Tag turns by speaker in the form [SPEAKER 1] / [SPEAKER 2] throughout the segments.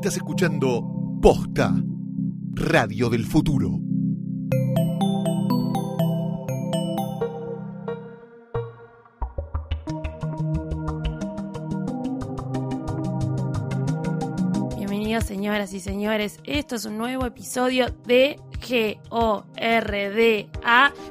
[SPEAKER 1] Estás escuchando Posta, Radio del Futuro.
[SPEAKER 2] Bienvenidos señoras y señores, esto es un nuevo episodio de G-O-R-D-A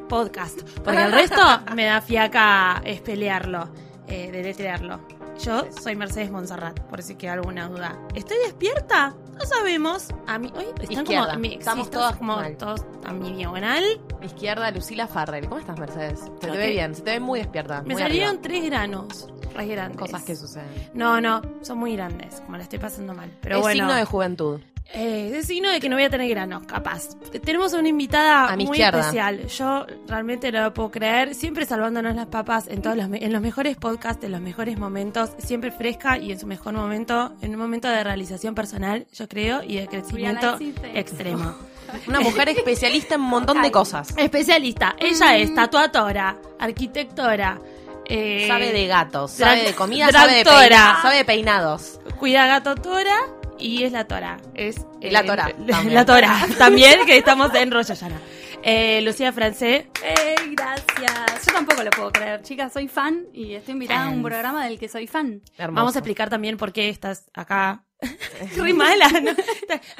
[SPEAKER 2] Podcast, porque el resto me da fiaca espelearlo, eh, deletrearlo. Yo soy Mercedes Monserrat, por si queda alguna duda. ¿Estoy despierta? No sabemos. A mí, hoy están
[SPEAKER 3] Izquierda.
[SPEAKER 2] como, mi-
[SPEAKER 3] Estamos
[SPEAKER 2] sí,
[SPEAKER 3] todas
[SPEAKER 2] como
[SPEAKER 3] mal.
[SPEAKER 2] todos a mi diagonal.
[SPEAKER 3] Izquierda, Lucila Farrell. ¿Cómo estás, Mercedes? Se te ve bien, se te ve muy despierta.
[SPEAKER 2] Me
[SPEAKER 3] muy
[SPEAKER 2] salieron
[SPEAKER 3] arriba.
[SPEAKER 2] tres granos, re grandes.
[SPEAKER 3] cosas que suceden.
[SPEAKER 2] No, no, son muy grandes, como la estoy pasando mal. Pero
[SPEAKER 3] es
[SPEAKER 2] bueno.
[SPEAKER 3] signo de juventud.
[SPEAKER 2] Eh, es signo de que no voy a tener granos, capaz. Tenemos a una invitada
[SPEAKER 3] A mi
[SPEAKER 2] muy
[SPEAKER 3] izquierda.
[SPEAKER 2] especial. Yo realmente no lo puedo creer. Siempre salvándonos las papas en todos los, en los mejores podcasts, en los mejores momentos. Siempre fresca y en su mejor momento. En un momento de realización personal, yo creo, y de crecimiento extremo.
[SPEAKER 3] Una mujer especialista en un montón de cosas.
[SPEAKER 2] Especialista. Ella es tatuadora, arquitectora. eh,
[SPEAKER 3] Sabe de gatos, sabe de comida, sabe de,
[SPEAKER 2] tractora.
[SPEAKER 3] peina- sabe de peinados.
[SPEAKER 2] Cuida gato tora y es la tora. Es
[SPEAKER 3] la tora,
[SPEAKER 2] La,
[SPEAKER 3] también.
[SPEAKER 2] tora también, que estamos en Rosh Hashanah. Eh, Lucía Francés.
[SPEAKER 4] ¡Ey, gracias! Yo tampoco lo puedo creer. Chicas, soy fan y estoy invitada a un programa del que soy fan.
[SPEAKER 3] Hermoso.
[SPEAKER 2] Vamos a explicar también por qué estás acá. Re mala, ¿no?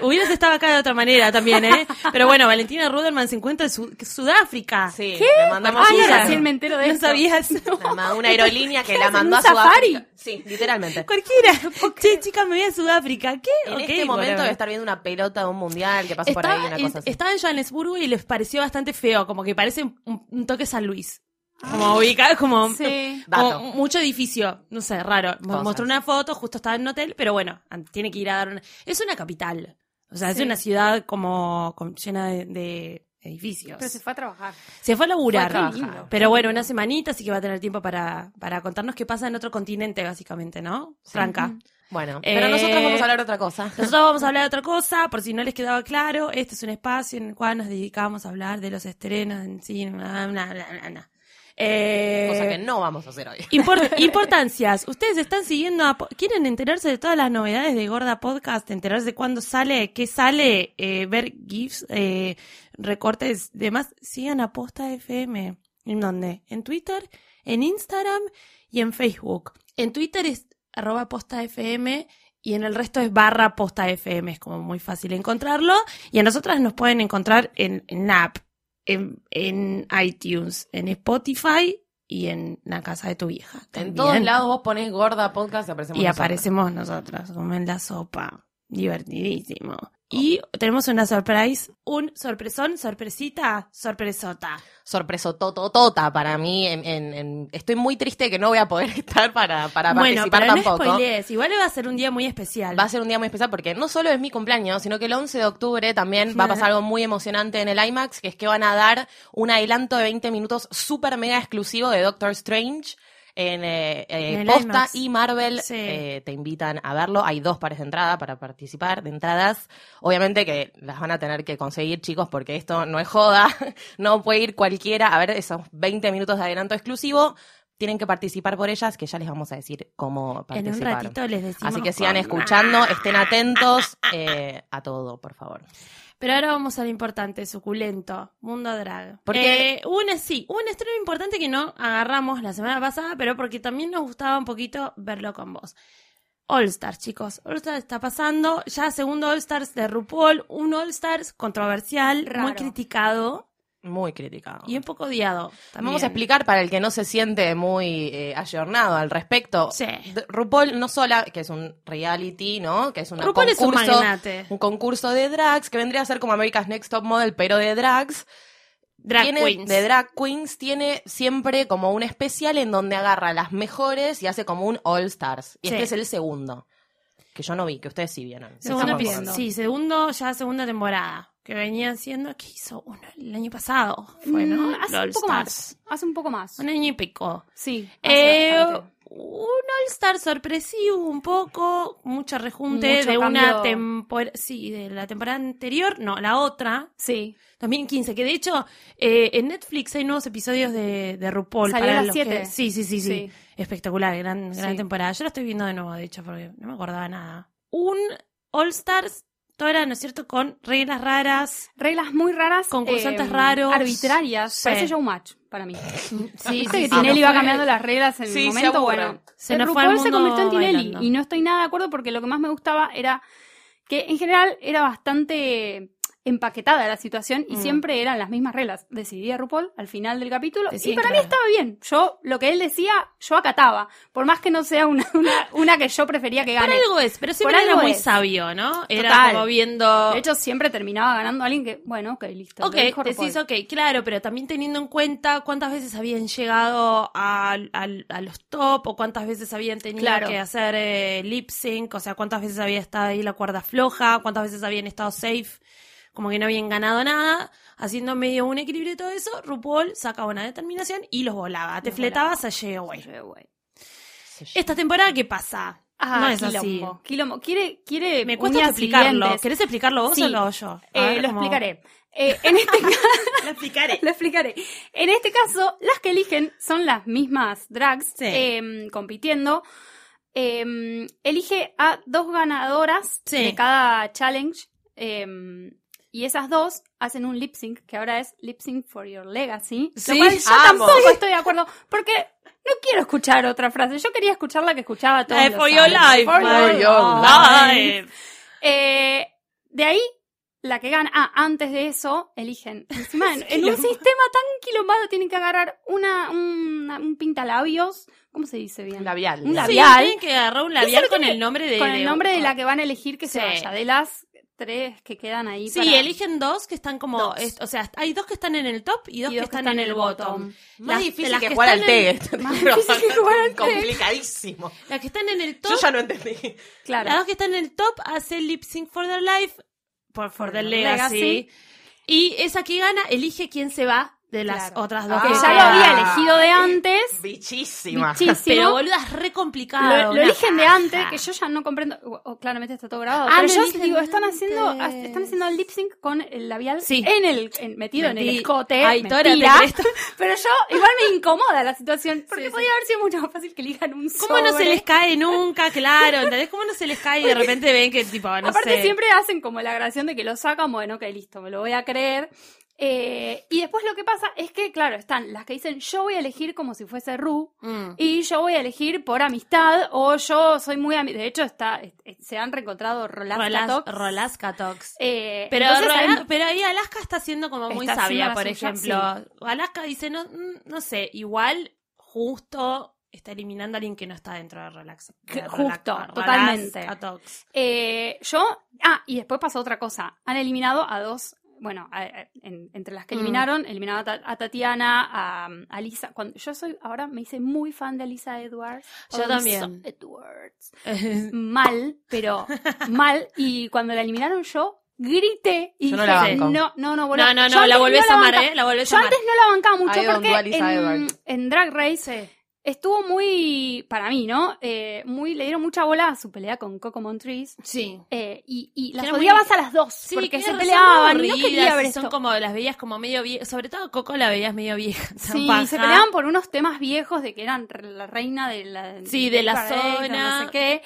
[SPEAKER 2] Hubieras estado acá de otra manera también, ¿eh? Pero bueno, Valentina Ruderman se encuentra en Su- Sudáfrica.
[SPEAKER 3] Sí, mandamos
[SPEAKER 4] recién me entero de
[SPEAKER 2] ¿No
[SPEAKER 4] esto.
[SPEAKER 2] sabías?
[SPEAKER 3] La una aerolínea que
[SPEAKER 4] ¿Qué
[SPEAKER 3] la mandó a
[SPEAKER 4] safari?
[SPEAKER 3] Sudáfrica. Sí, literalmente.
[SPEAKER 2] Cualquiera. Che, chicas, me voy a Sudáfrica. ¿Qué?
[SPEAKER 3] En
[SPEAKER 2] Ok,
[SPEAKER 3] este momento
[SPEAKER 2] whatever.
[SPEAKER 3] debe estar viendo una pelota de un mundial que pasó por ahí, una
[SPEAKER 2] en,
[SPEAKER 3] cosa así.
[SPEAKER 2] estaba en Johannesburgo y les pareció bastante feo, como que parece un, un toque San Luis. Como ubicado, como,
[SPEAKER 4] Sí.
[SPEAKER 2] como
[SPEAKER 3] Dato.
[SPEAKER 2] mucho edificio, no sé, raro.
[SPEAKER 3] Cosas.
[SPEAKER 2] Mostró una foto, justo estaba en un hotel, pero bueno, tiene que ir a dar una... Es una capital, o sea, es una ciudad como, como llena de, de edificios.
[SPEAKER 4] Pero se fue a trabajar.
[SPEAKER 2] Se fue a laburar.
[SPEAKER 3] Fue a trabajar.
[SPEAKER 2] Pero bueno, una semanita, así que va a tener tiempo para, para contarnos qué pasa en otro continente, básicamente, ¿no? Franca.
[SPEAKER 3] Bueno, pero nosotros vamos a hablar de otra cosa.
[SPEAKER 2] Nosotros vamos a hablar de otra cosa, por si no les quedaba claro. Este es un espacio en el cual nos dedicamos a hablar de los estrenos en cine, bla, bla, bla, bla, bla. Eh,
[SPEAKER 3] Cosa que no vamos a hacer hoy.
[SPEAKER 2] import- importancias. Ustedes están siguiendo, a quieren enterarse de todas las novedades de Gorda Podcast, enterarse de cuándo sale, qué sale, eh, ver GIFs, eh, recortes, demás. Sigan a Posta FM. ¿En dónde? En Twitter, en Instagram y en Facebook. En Twitter es arroba Posta FM y en el resto es barra Posta FM. Es como muy fácil encontrarlo. Y a nosotras nos pueden encontrar en, en la app, en, en iTunes, en Spotify y en la casa de tu vieja.
[SPEAKER 3] En todos lados vos ponés gorda podcast y aparecemos
[SPEAKER 2] Y
[SPEAKER 3] nosotros.
[SPEAKER 2] aparecemos nosotras, como en la sopa. Divertidísimo. Y tenemos una surprise, un sorpresón, sorpresita, sorpresota.
[SPEAKER 3] sorpreso tototota para mí. En, en- en- estoy muy triste que no voy a poder estar para, para
[SPEAKER 2] bueno,
[SPEAKER 3] participar
[SPEAKER 2] pero no
[SPEAKER 3] tampoco.
[SPEAKER 2] spoilees, igual va a ser un día muy especial.
[SPEAKER 3] Va a ser un día muy especial porque no solo es mi cumpleaños, sino que el 11 de octubre también va a pasar algo muy emocionante en el IMAX, que es que van a dar un adelanto de 20 minutos súper mega exclusivo de Doctor Strange. En, eh, eh,
[SPEAKER 2] En
[SPEAKER 3] Posta
[SPEAKER 2] IMAX.
[SPEAKER 3] y Marvel
[SPEAKER 2] Sí.
[SPEAKER 3] eh, te invitan a verlo. Hay dos pares de entrada para participar, de entradas. Obviamente que las van a tener que conseguir, chicos, porque esto no es joda. No puede ir cualquiera a ver esos 20 minutos de adelanto exclusivo. Tienen que participar por ellas, que ya les vamos a decir cómo
[SPEAKER 2] en un
[SPEAKER 3] participar.
[SPEAKER 2] ratito les decimos.
[SPEAKER 3] Así que sigan
[SPEAKER 2] cómo.
[SPEAKER 3] escuchando, estén atentos eh, a todo, por favor.
[SPEAKER 2] Pero ahora vamos a lo importante, suculento, mundo drag.
[SPEAKER 3] Porque-
[SPEAKER 2] Eh, un, sí, un estreno importante que no agarramos la semana pasada, pero porque también nos gustaba un poquito verlo con vos. All Stars, chicos. All Stars está pasando. Ya segundo All Stars de RuPaul. Un All Stars controversial, muy criticado
[SPEAKER 3] Muy criticado.
[SPEAKER 2] y un poco odiado. También.
[SPEAKER 3] Vamos a explicar para el que no se siente muy eh, ayornado al respecto.
[SPEAKER 2] Sí.
[SPEAKER 3] RuPaul no sola, que es un reality, ¿no? Que es una
[SPEAKER 2] RuPaul es un
[SPEAKER 3] concurso,
[SPEAKER 2] magnate.
[SPEAKER 3] un concurso de drags que vendría a ser como America's Next Top Model, pero de drags.
[SPEAKER 2] Drag
[SPEAKER 3] tiene,
[SPEAKER 2] Queens.
[SPEAKER 3] De drag queens tiene siempre como un especial en donde agarra las mejores y hace como un All Stars. Y
[SPEAKER 2] Sí.
[SPEAKER 3] este es el segundo. Que yo no vi, que ustedes sí vieron. Sí,
[SPEAKER 2] Segundo episodio. Sí, segundo, ya segunda temporada. Que venían siendo, ¿qué hizo? Uno el año pasado. Fue, ¿no?
[SPEAKER 4] Mm, hace
[SPEAKER 2] All
[SPEAKER 4] un poco
[SPEAKER 2] Stars.
[SPEAKER 4] más. Hace un poco más.
[SPEAKER 2] Un año y pico.
[SPEAKER 4] Sí. hace
[SPEAKER 2] Eh,
[SPEAKER 4] bastante.
[SPEAKER 2] Un All-Star sorpresivo un poco, mucho rejunte
[SPEAKER 4] Mucho
[SPEAKER 2] de una temporada, sí, de la temporada anterior, no, la otra,
[SPEAKER 4] Sí.
[SPEAKER 2] 2015, que de hecho eh, en Netflix hay nuevos episodios de, de RuPaul.
[SPEAKER 4] Salió
[SPEAKER 2] para
[SPEAKER 4] a las
[SPEAKER 2] los que-
[SPEAKER 4] siete.
[SPEAKER 2] Sí, sí, sí, sí,
[SPEAKER 4] Sí.
[SPEAKER 2] Espectacular, gran, gran
[SPEAKER 4] Sí.
[SPEAKER 2] temporada. Yo la estoy viendo de nuevo, de hecho, porque no me acordaba nada. Un All Era, ¿no es cierto?, con reglas raras.
[SPEAKER 4] Reglas muy raras.
[SPEAKER 2] Concursantes
[SPEAKER 4] eh,
[SPEAKER 2] raros.
[SPEAKER 4] Arbitrarias.
[SPEAKER 2] Sí.
[SPEAKER 4] Parece showmatch para mí.
[SPEAKER 2] Sí,
[SPEAKER 4] que
[SPEAKER 3] sí,
[SPEAKER 4] Tinelli
[SPEAKER 3] no
[SPEAKER 4] va cambiando las reglas en el momento. Bueno,
[SPEAKER 2] Se nos fue
[SPEAKER 4] RuPaul se convirtió en Tinelli.
[SPEAKER 2] bailando.
[SPEAKER 4] Y no estoy nada de acuerdo porque lo que más me gustaba era que en general era bastante empaquetada la situación y
[SPEAKER 2] Mm.
[SPEAKER 4] siempre eran las mismas reglas. Decidía RuPaul al final del capítulo
[SPEAKER 2] Decían
[SPEAKER 4] y para
[SPEAKER 2] que
[SPEAKER 4] mí estaba bien. Yo, lo que él decía, yo acataba. Por más que no sea una, una, una que yo prefería que
[SPEAKER 2] Por
[SPEAKER 4] gane.
[SPEAKER 2] algo es, pero siempre
[SPEAKER 4] Por
[SPEAKER 2] era muy
[SPEAKER 4] es.
[SPEAKER 2] sabio, ¿no? Era
[SPEAKER 4] Total.
[SPEAKER 2] como viendo...
[SPEAKER 4] De hecho, siempre terminaba ganando alguien que, bueno, ok, listo.
[SPEAKER 2] Ok, decís, ok, claro, pero también teniendo en cuenta cuántas veces habían llegado a, a- a los top o cuántas veces habían tenido
[SPEAKER 4] Claro.
[SPEAKER 2] que hacer eh, lip sync, o sea, cuántas veces había estado ahí la cuerda floja, cuántas veces habían estado safe, como que no habían ganado nada, haciendo medio un equilibrio y todo eso, RuPaul sacaba una determinación y los volaba, te
[SPEAKER 4] Los
[SPEAKER 2] fletabas a Jay Away.
[SPEAKER 4] Sí, güey.
[SPEAKER 2] Esta temporada, ¿qué pasa?
[SPEAKER 4] Ah,
[SPEAKER 2] no es
[SPEAKER 4] quilombo,
[SPEAKER 2] así.
[SPEAKER 4] quilombo. Quiere, quiere
[SPEAKER 2] Me cuesta explicarlo.
[SPEAKER 4] siguientes.
[SPEAKER 2] ¿Querés explicarlo vos
[SPEAKER 4] Sí.
[SPEAKER 2] o lo hago yo?
[SPEAKER 4] Eh,
[SPEAKER 2] ver,
[SPEAKER 4] lo
[SPEAKER 2] como-
[SPEAKER 4] explicaré. Eh, en este caso,
[SPEAKER 2] Lo explicaré.
[SPEAKER 4] lo explicaré. En este caso, las que eligen son las mismas drags
[SPEAKER 2] Sí.
[SPEAKER 4] em, compitiendo. Em, elige a dos ganadoras
[SPEAKER 2] Sí.
[SPEAKER 4] de cada challenge. Y esas dos hacen un lip sync, que ahora es lip sync for your legacy.
[SPEAKER 2] Sí,
[SPEAKER 4] lo cual yo
[SPEAKER 3] amo.
[SPEAKER 4] tampoco estoy de acuerdo. Porque no quiero escuchar otra frase. Yo quería escuchar la que escuchaba
[SPEAKER 2] de
[SPEAKER 4] los
[SPEAKER 2] For Your. Life.
[SPEAKER 4] For
[SPEAKER 2] For
[SPEAKER 4] your
[SPEAKER 3] your
[SPEAKER 2] life.
[SPEAKER 4] eh, de ahí, la que gana. Ah, antes de eso, eligen. Encima, en, en un sistema tan quilombado, tienen que agarrar una, una- un pintalabios. ¿Cómo se dice bien?
[SPEAKER 3] Un labial.
[SPEAKER 4] Un.
[SPEAKER 2] Sí,
[SPEAKER 4] labial.
[SPEAKER 2] tienen que agarrar un labial con el nombre de...
[SPEAKER 4] Con el nombre de la que van a elegir que se
[SPEAKER 2] Sí.
[SPEAKER 4] vaya. De las tres que quedan ahí.
[SPEAKER 2] Sí,
[SPEAKER 4] para-
[SPEAKER 2] eligen dos que están como... Es- o sea, hay dos que están en el top y dos, que, están en el bottom.
[SPEAKER 3] Más
[SPEAKER 2] Las-
[SPEAKER 3] difícil
[SPEAKER 2] las
[SPEAKER 3] que
[SPEAKER 2] que
[SPEAKER 3] jugar al
[SPEAKER 2] en-.
[SPEAKER 4] Más difícil que jugar al.
[SPEAKER 3] Complicadísimo.
[SPEAKER 2] Las que están en el top...
[SPEAKER 3] Yo ya no entendí.
[SPEAKER 4] Claro.
[SPEAKER 2] Las dos que están en el top hacen lip sync for their life, por for their
[SPEAKER 4] their
[SPEAKER 2] legacy.
[SPEAKER 4] legacy.
[SPEAKER 2] Y esa que gana elige quién se va de las
[SPEAKER 4] Claro.
[SPEAKER 2] otras dos
[SPEAKER 3] Ah.
[SPEAKER 4] que ya lo había elegido de antes.
[SPEAKER 3] Bichísima.
[SPEAKER 4] Bichísimo.
[SPEAKER 2] Pero boluda, es re complicado.
[SPEAKER 4] Lo, eligen de antes, que yo ya no comprendo. o- o claramente está todo grabado.
[SPEAKER 2] Ah,
[SPEAKER 4] pero yo digo, están haciendo, están haciendo el lip sync con el labial
[SPEAKER 2] Sí.
[SPEAKER 4] en el, en- metido en el escote.
[SPEAKER 2] Ay,
[SPEAKER 4] mentira. pero yo, igual me incomoda la situación. Porque
[SPEAKER 2] Sí, sí.
[SPEAKER 4] podía haber sido mucho más fácil que elijan un
[SPEAKER 2] ¿Cómo no se les cae nunca? Claro, ¿entendés? ¿Cómo no se les cae y de repente ven que tipo, no
[SPEAKER 4] Aparte
[SPEAKER 2] sé.
[SPEAKER 4] siempre hacen como la grabación de que lo sacan, bueno, ok, listo, me lo voy a creer. Eh, y después lo que pasa es que, claro, están las que dicen yo voy a elegir como si fuese Ru,
[SPEAKER 2] Mm.
[SPEAKER 4] y yo voy a elegir por amistad, o yo soy muy De hecho, está, se han reencontrado Rolas
[SPEAKER 2] Rolas-
[SPEAKER 4] Catox.
[SPEAKER 2] Rolasca Talks.
[SPEAKER 4] Eh,
[SPEAKER 2] Pero,
[SPEAKER 4] entonces
[SPEAKER 2] Rola-
[SPEAKER 4] hay-
[SPEAKER 2] pero ahí Alaska está siendo como muy sabia, por ejemplo. Alaska dice, no, mm, no sé, igual justo está eliminando a alguien que no está dentro de Relax. de
[SPEAKER 4] justo,
[SPEAKER 2] Rolasca
[SPEAKER 4] totalmente.
[SPEAKER 2] Talks.
[SPEAKER 4] eh, yo. Ah, y después pasó otra cosa. Han eliminado a dos. Bueno, a- a- en- entre las que
[SPEAKER 2] Mm.
[SPEAKER 4] eliminaron, eliminaron a, Ta- a Tatiana, a, a Lisa. Cuando, yo soy, ahora me hice muy fan de Lisa Edwards.
[SPEAKER 2] Yo
[SPEAKER 4] Lisa
[SPEAKER 2] también.
[SPEAKER 4] Edwards. Mal, pero mal. Y cuando la eliminaron yo, grité y
[SPEAKER 3] Yo no
[SPEAKER 4] dije,
[SPEAKER 3] la banco.
[SPEAKER 4] no, no, no, bueno,
[SPEAKER 2] no, no, no, la volvés
[SPEAKER 4] no
[SPEAKER 2] a amar,
[SPEAKER 4] banca-
[SPEAKER 2] ¿eh? La volvés
[SPEAKER 4] Yo
[SPEAKER 2] a amar.
[SPEAKER 4] antes no la bancaba mucho porque en Drag Race estuvo muy, para mí, ¿no? Eh, muy, le dieron mucha bola a su pelea con Coco Montrese.
[SPEAKER 2] Sí.
[SPEAKER 4] eh, y, y las odiabas a las dos
[SPEAKER 2] Sí,
[SPEAKER 4] porque
[SPEAKER 2] que
[SPEAKER 4] se peleaban y no quería ver esto.
[SPEAKER 2] Son como, las veías como medio viejas, sobre todo Coco la veías medio vieja.
[SPEAKER 4] Sí,
[SPEAKER 2] paja.
[SPEAKER 4] se peleaban por unos temas viejos de que eran la reina de la,
[SPEAKER 2] Sí, de la zona.
[SPEAKER 4] no sé qué.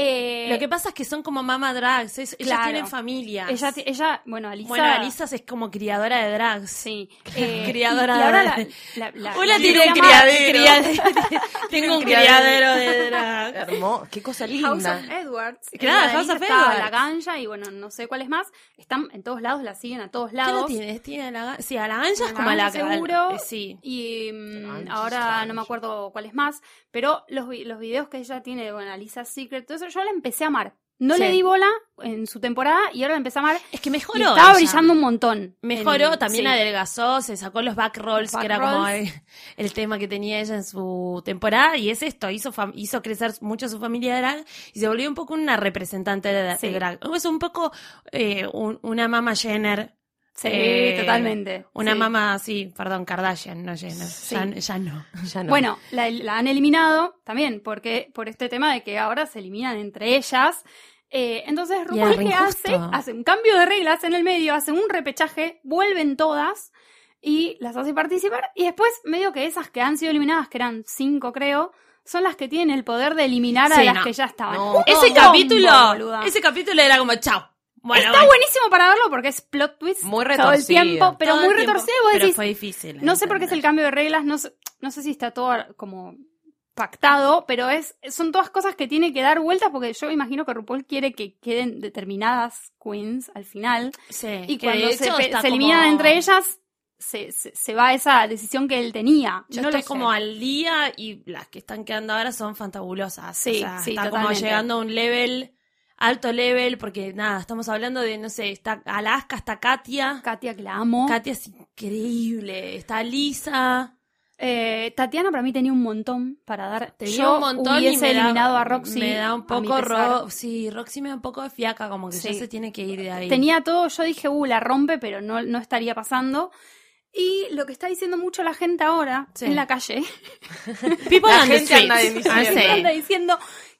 [SPEAKER 4] Eh,
[SPEAKER 2] Lo que pasa es que son como mama drags, es- ellas tienen familias.
[SPEAKER 4] ella, bueno, Alisa.
[SPEAKER 2] Bueno, Alisa es como criadora de drags.
[SPEAKER 4] Sí. eh,
[SPEAKER 2] Criadora
[SPEAKER 4] y, y ahora
[SPEAKER 2] de-
[SPEAKER 4] la, la, la-
[SPEAKER 2] Hola,
[SPEAKER 4] la-
[SPEAKER 2] tiene un criadero. Tengo un criadero de drags.
[SPEAKER 3] Hermoso. Qué cosa
[SPEAKER 4] House
[SPEAKER 3] linda.
[SPEAKER 4] of Edwards.
[SPEAKER 2] Claro, House of Edwards.
[SPEAKER 4] La Ganja y bueno, no sé cuáles más. Están en todos lados, la siguen a todos
[SPEAKER 2] ¿Qué
[SPEAKER 4] lados.
[SPEAKER 2] tienes? Tiene a la, sí, a la Ganja es como a la
[SPEAKER 4] seguro.
[SPEAKER 2] eh, sí.
[SPEAKER 4] Y mm, ahora no me acuerdo cuáles más, pero los, los videos que ella tiene, bueno, Alisa Secret, todo eso, yo la empecé a amar. No
[SPEAKER 2] Sí.
[SPEAKER 4] le di bola en su temporada y ahora la empecé a amar.
[SPEAKER 2] Es que
[SPEAKER 4] Y
[SPEAKER 2] mejoró.
[SPEAKER 4] estaba
[SPEAKER 2] ella.
[SPEAKER 4] brillando un montón.
[SPEAKER 2] Mejoró,
[SPEAKER 4] En-
[SPEAKER 2] también
[SPEAKER 4] sí.
[SPEAKER 2] adelgazó, se sacó los back rolls,
[SPEAKER 4] Back
[SPEAKER 2] que era como el, el tema que tenía ella en su temporada, y es esto, hizo, hizo crecer mucho su familia de drag y se volvió un poco una representante de, de
[SPEAKER 4] Sí.
[SPEAKER 2] drag. Es un poco eh, un- una mama Jenner.
[SPEAKER 4] Sí,
[SPEAKER 2] eh,
[SPEAKER 4] totalmente.
[SPEAKER 2] Una
[SPEAKER 4] sí.
[SPEAKER 2] mamá, sí, perdón, Kardashian, no. Ya, ya no.
[SPEAKER 3] Ya no.
[SPEAKER 4] Bueno, la, la han eliminado también porque por este tema de que ahora se eliminan entre ellas. Eh, entonces, RuPaul que hace, hace un cambio de reglas en el medio, hace un repechaje, vuelven todas y las hace participar. Y después, medio que esas que han sido eliminadas, que eran cinco creo, son las que tienen el poder de eliminar a
[SPEAKER 2] Sí,
[SPEAKER 4] las
[SPEAKER 2] no.
[SPEAKER 4] que ya estaban.
[SPEAKER 3] No.
[SPEAKER 2] Ese capítulo, ese capítulo era como chao. Bueno,
[SPEAKER 4] Está
[SPEAKER 2] bueno,
[SPEAKER 4] buenísimo para verlo porque es plot twist
[SPEAKER 3] Muy
[SPEAKER 4] todo el tiempo, pero
[SPEAKER 2] todo
[SPEAKER 4] muy retorcido. vos
[SPEAKER 2] Pero
[SPEAKER 4] decís,
[SPEAKER 2] fue difícil.
[SPEAKER 4] no sé por qué es el cambio de reglas, no sé, no sé si está todo como pactado, pero es son todas cosas que tiene que dar vueltas porque yo imagino que RuPaul quiere que queden determinadas queens al final
[SPEAKER 2] Sí,
[SPEAKER 4] y cuando se, se eliminan
[SPEAKER 2] como-
[SPEAKER 4] entre ellas se, se, se va esa decisión que él tenía.
[SPEAKER 2] Yo
[SPEAKER 4] no
[SPEAKER 2] estoy como al día y las que están quedando ahora son fantabulosas.
[SPEAKER 4] Sí,
[SPEAKER 2] o sea,
[SPEAKER 4] sí,
[SPEAKER 2] está como llegando a un level, alto level, porque nada, estamos hablando de, no sé, está Alaska, está Katia.
[SPEAKER 4] Katia, que la amo.
[SPEAKER 2] Katia es increíble. Está Lisa.
[SPEAKER 4] Eh, Tatiana para mí tenía un montón para dar.
[SPEAKER 2] Tenía
[SPEAKER 4] yo
[SPEAKER 2] un montón y da-
[SPEAKER 4] eliminado a Roxy.
[SPEAKER 2] Me da un poco ro Sí, Roxy me da un poco de fiaca, como que ya se tiene que ir de ahí.
[SPEAKER 4] Tenía todo, yo dije, uh, la rompe, pero no, no estaría pasando. Y lo que está diciendo mucho la gente ahora
[SPEAKER 2] Sí.
[SPEAKER 4] en la calle,
[SPEAKER 2] People
[SPEAKER 3] La gente anda diciendo.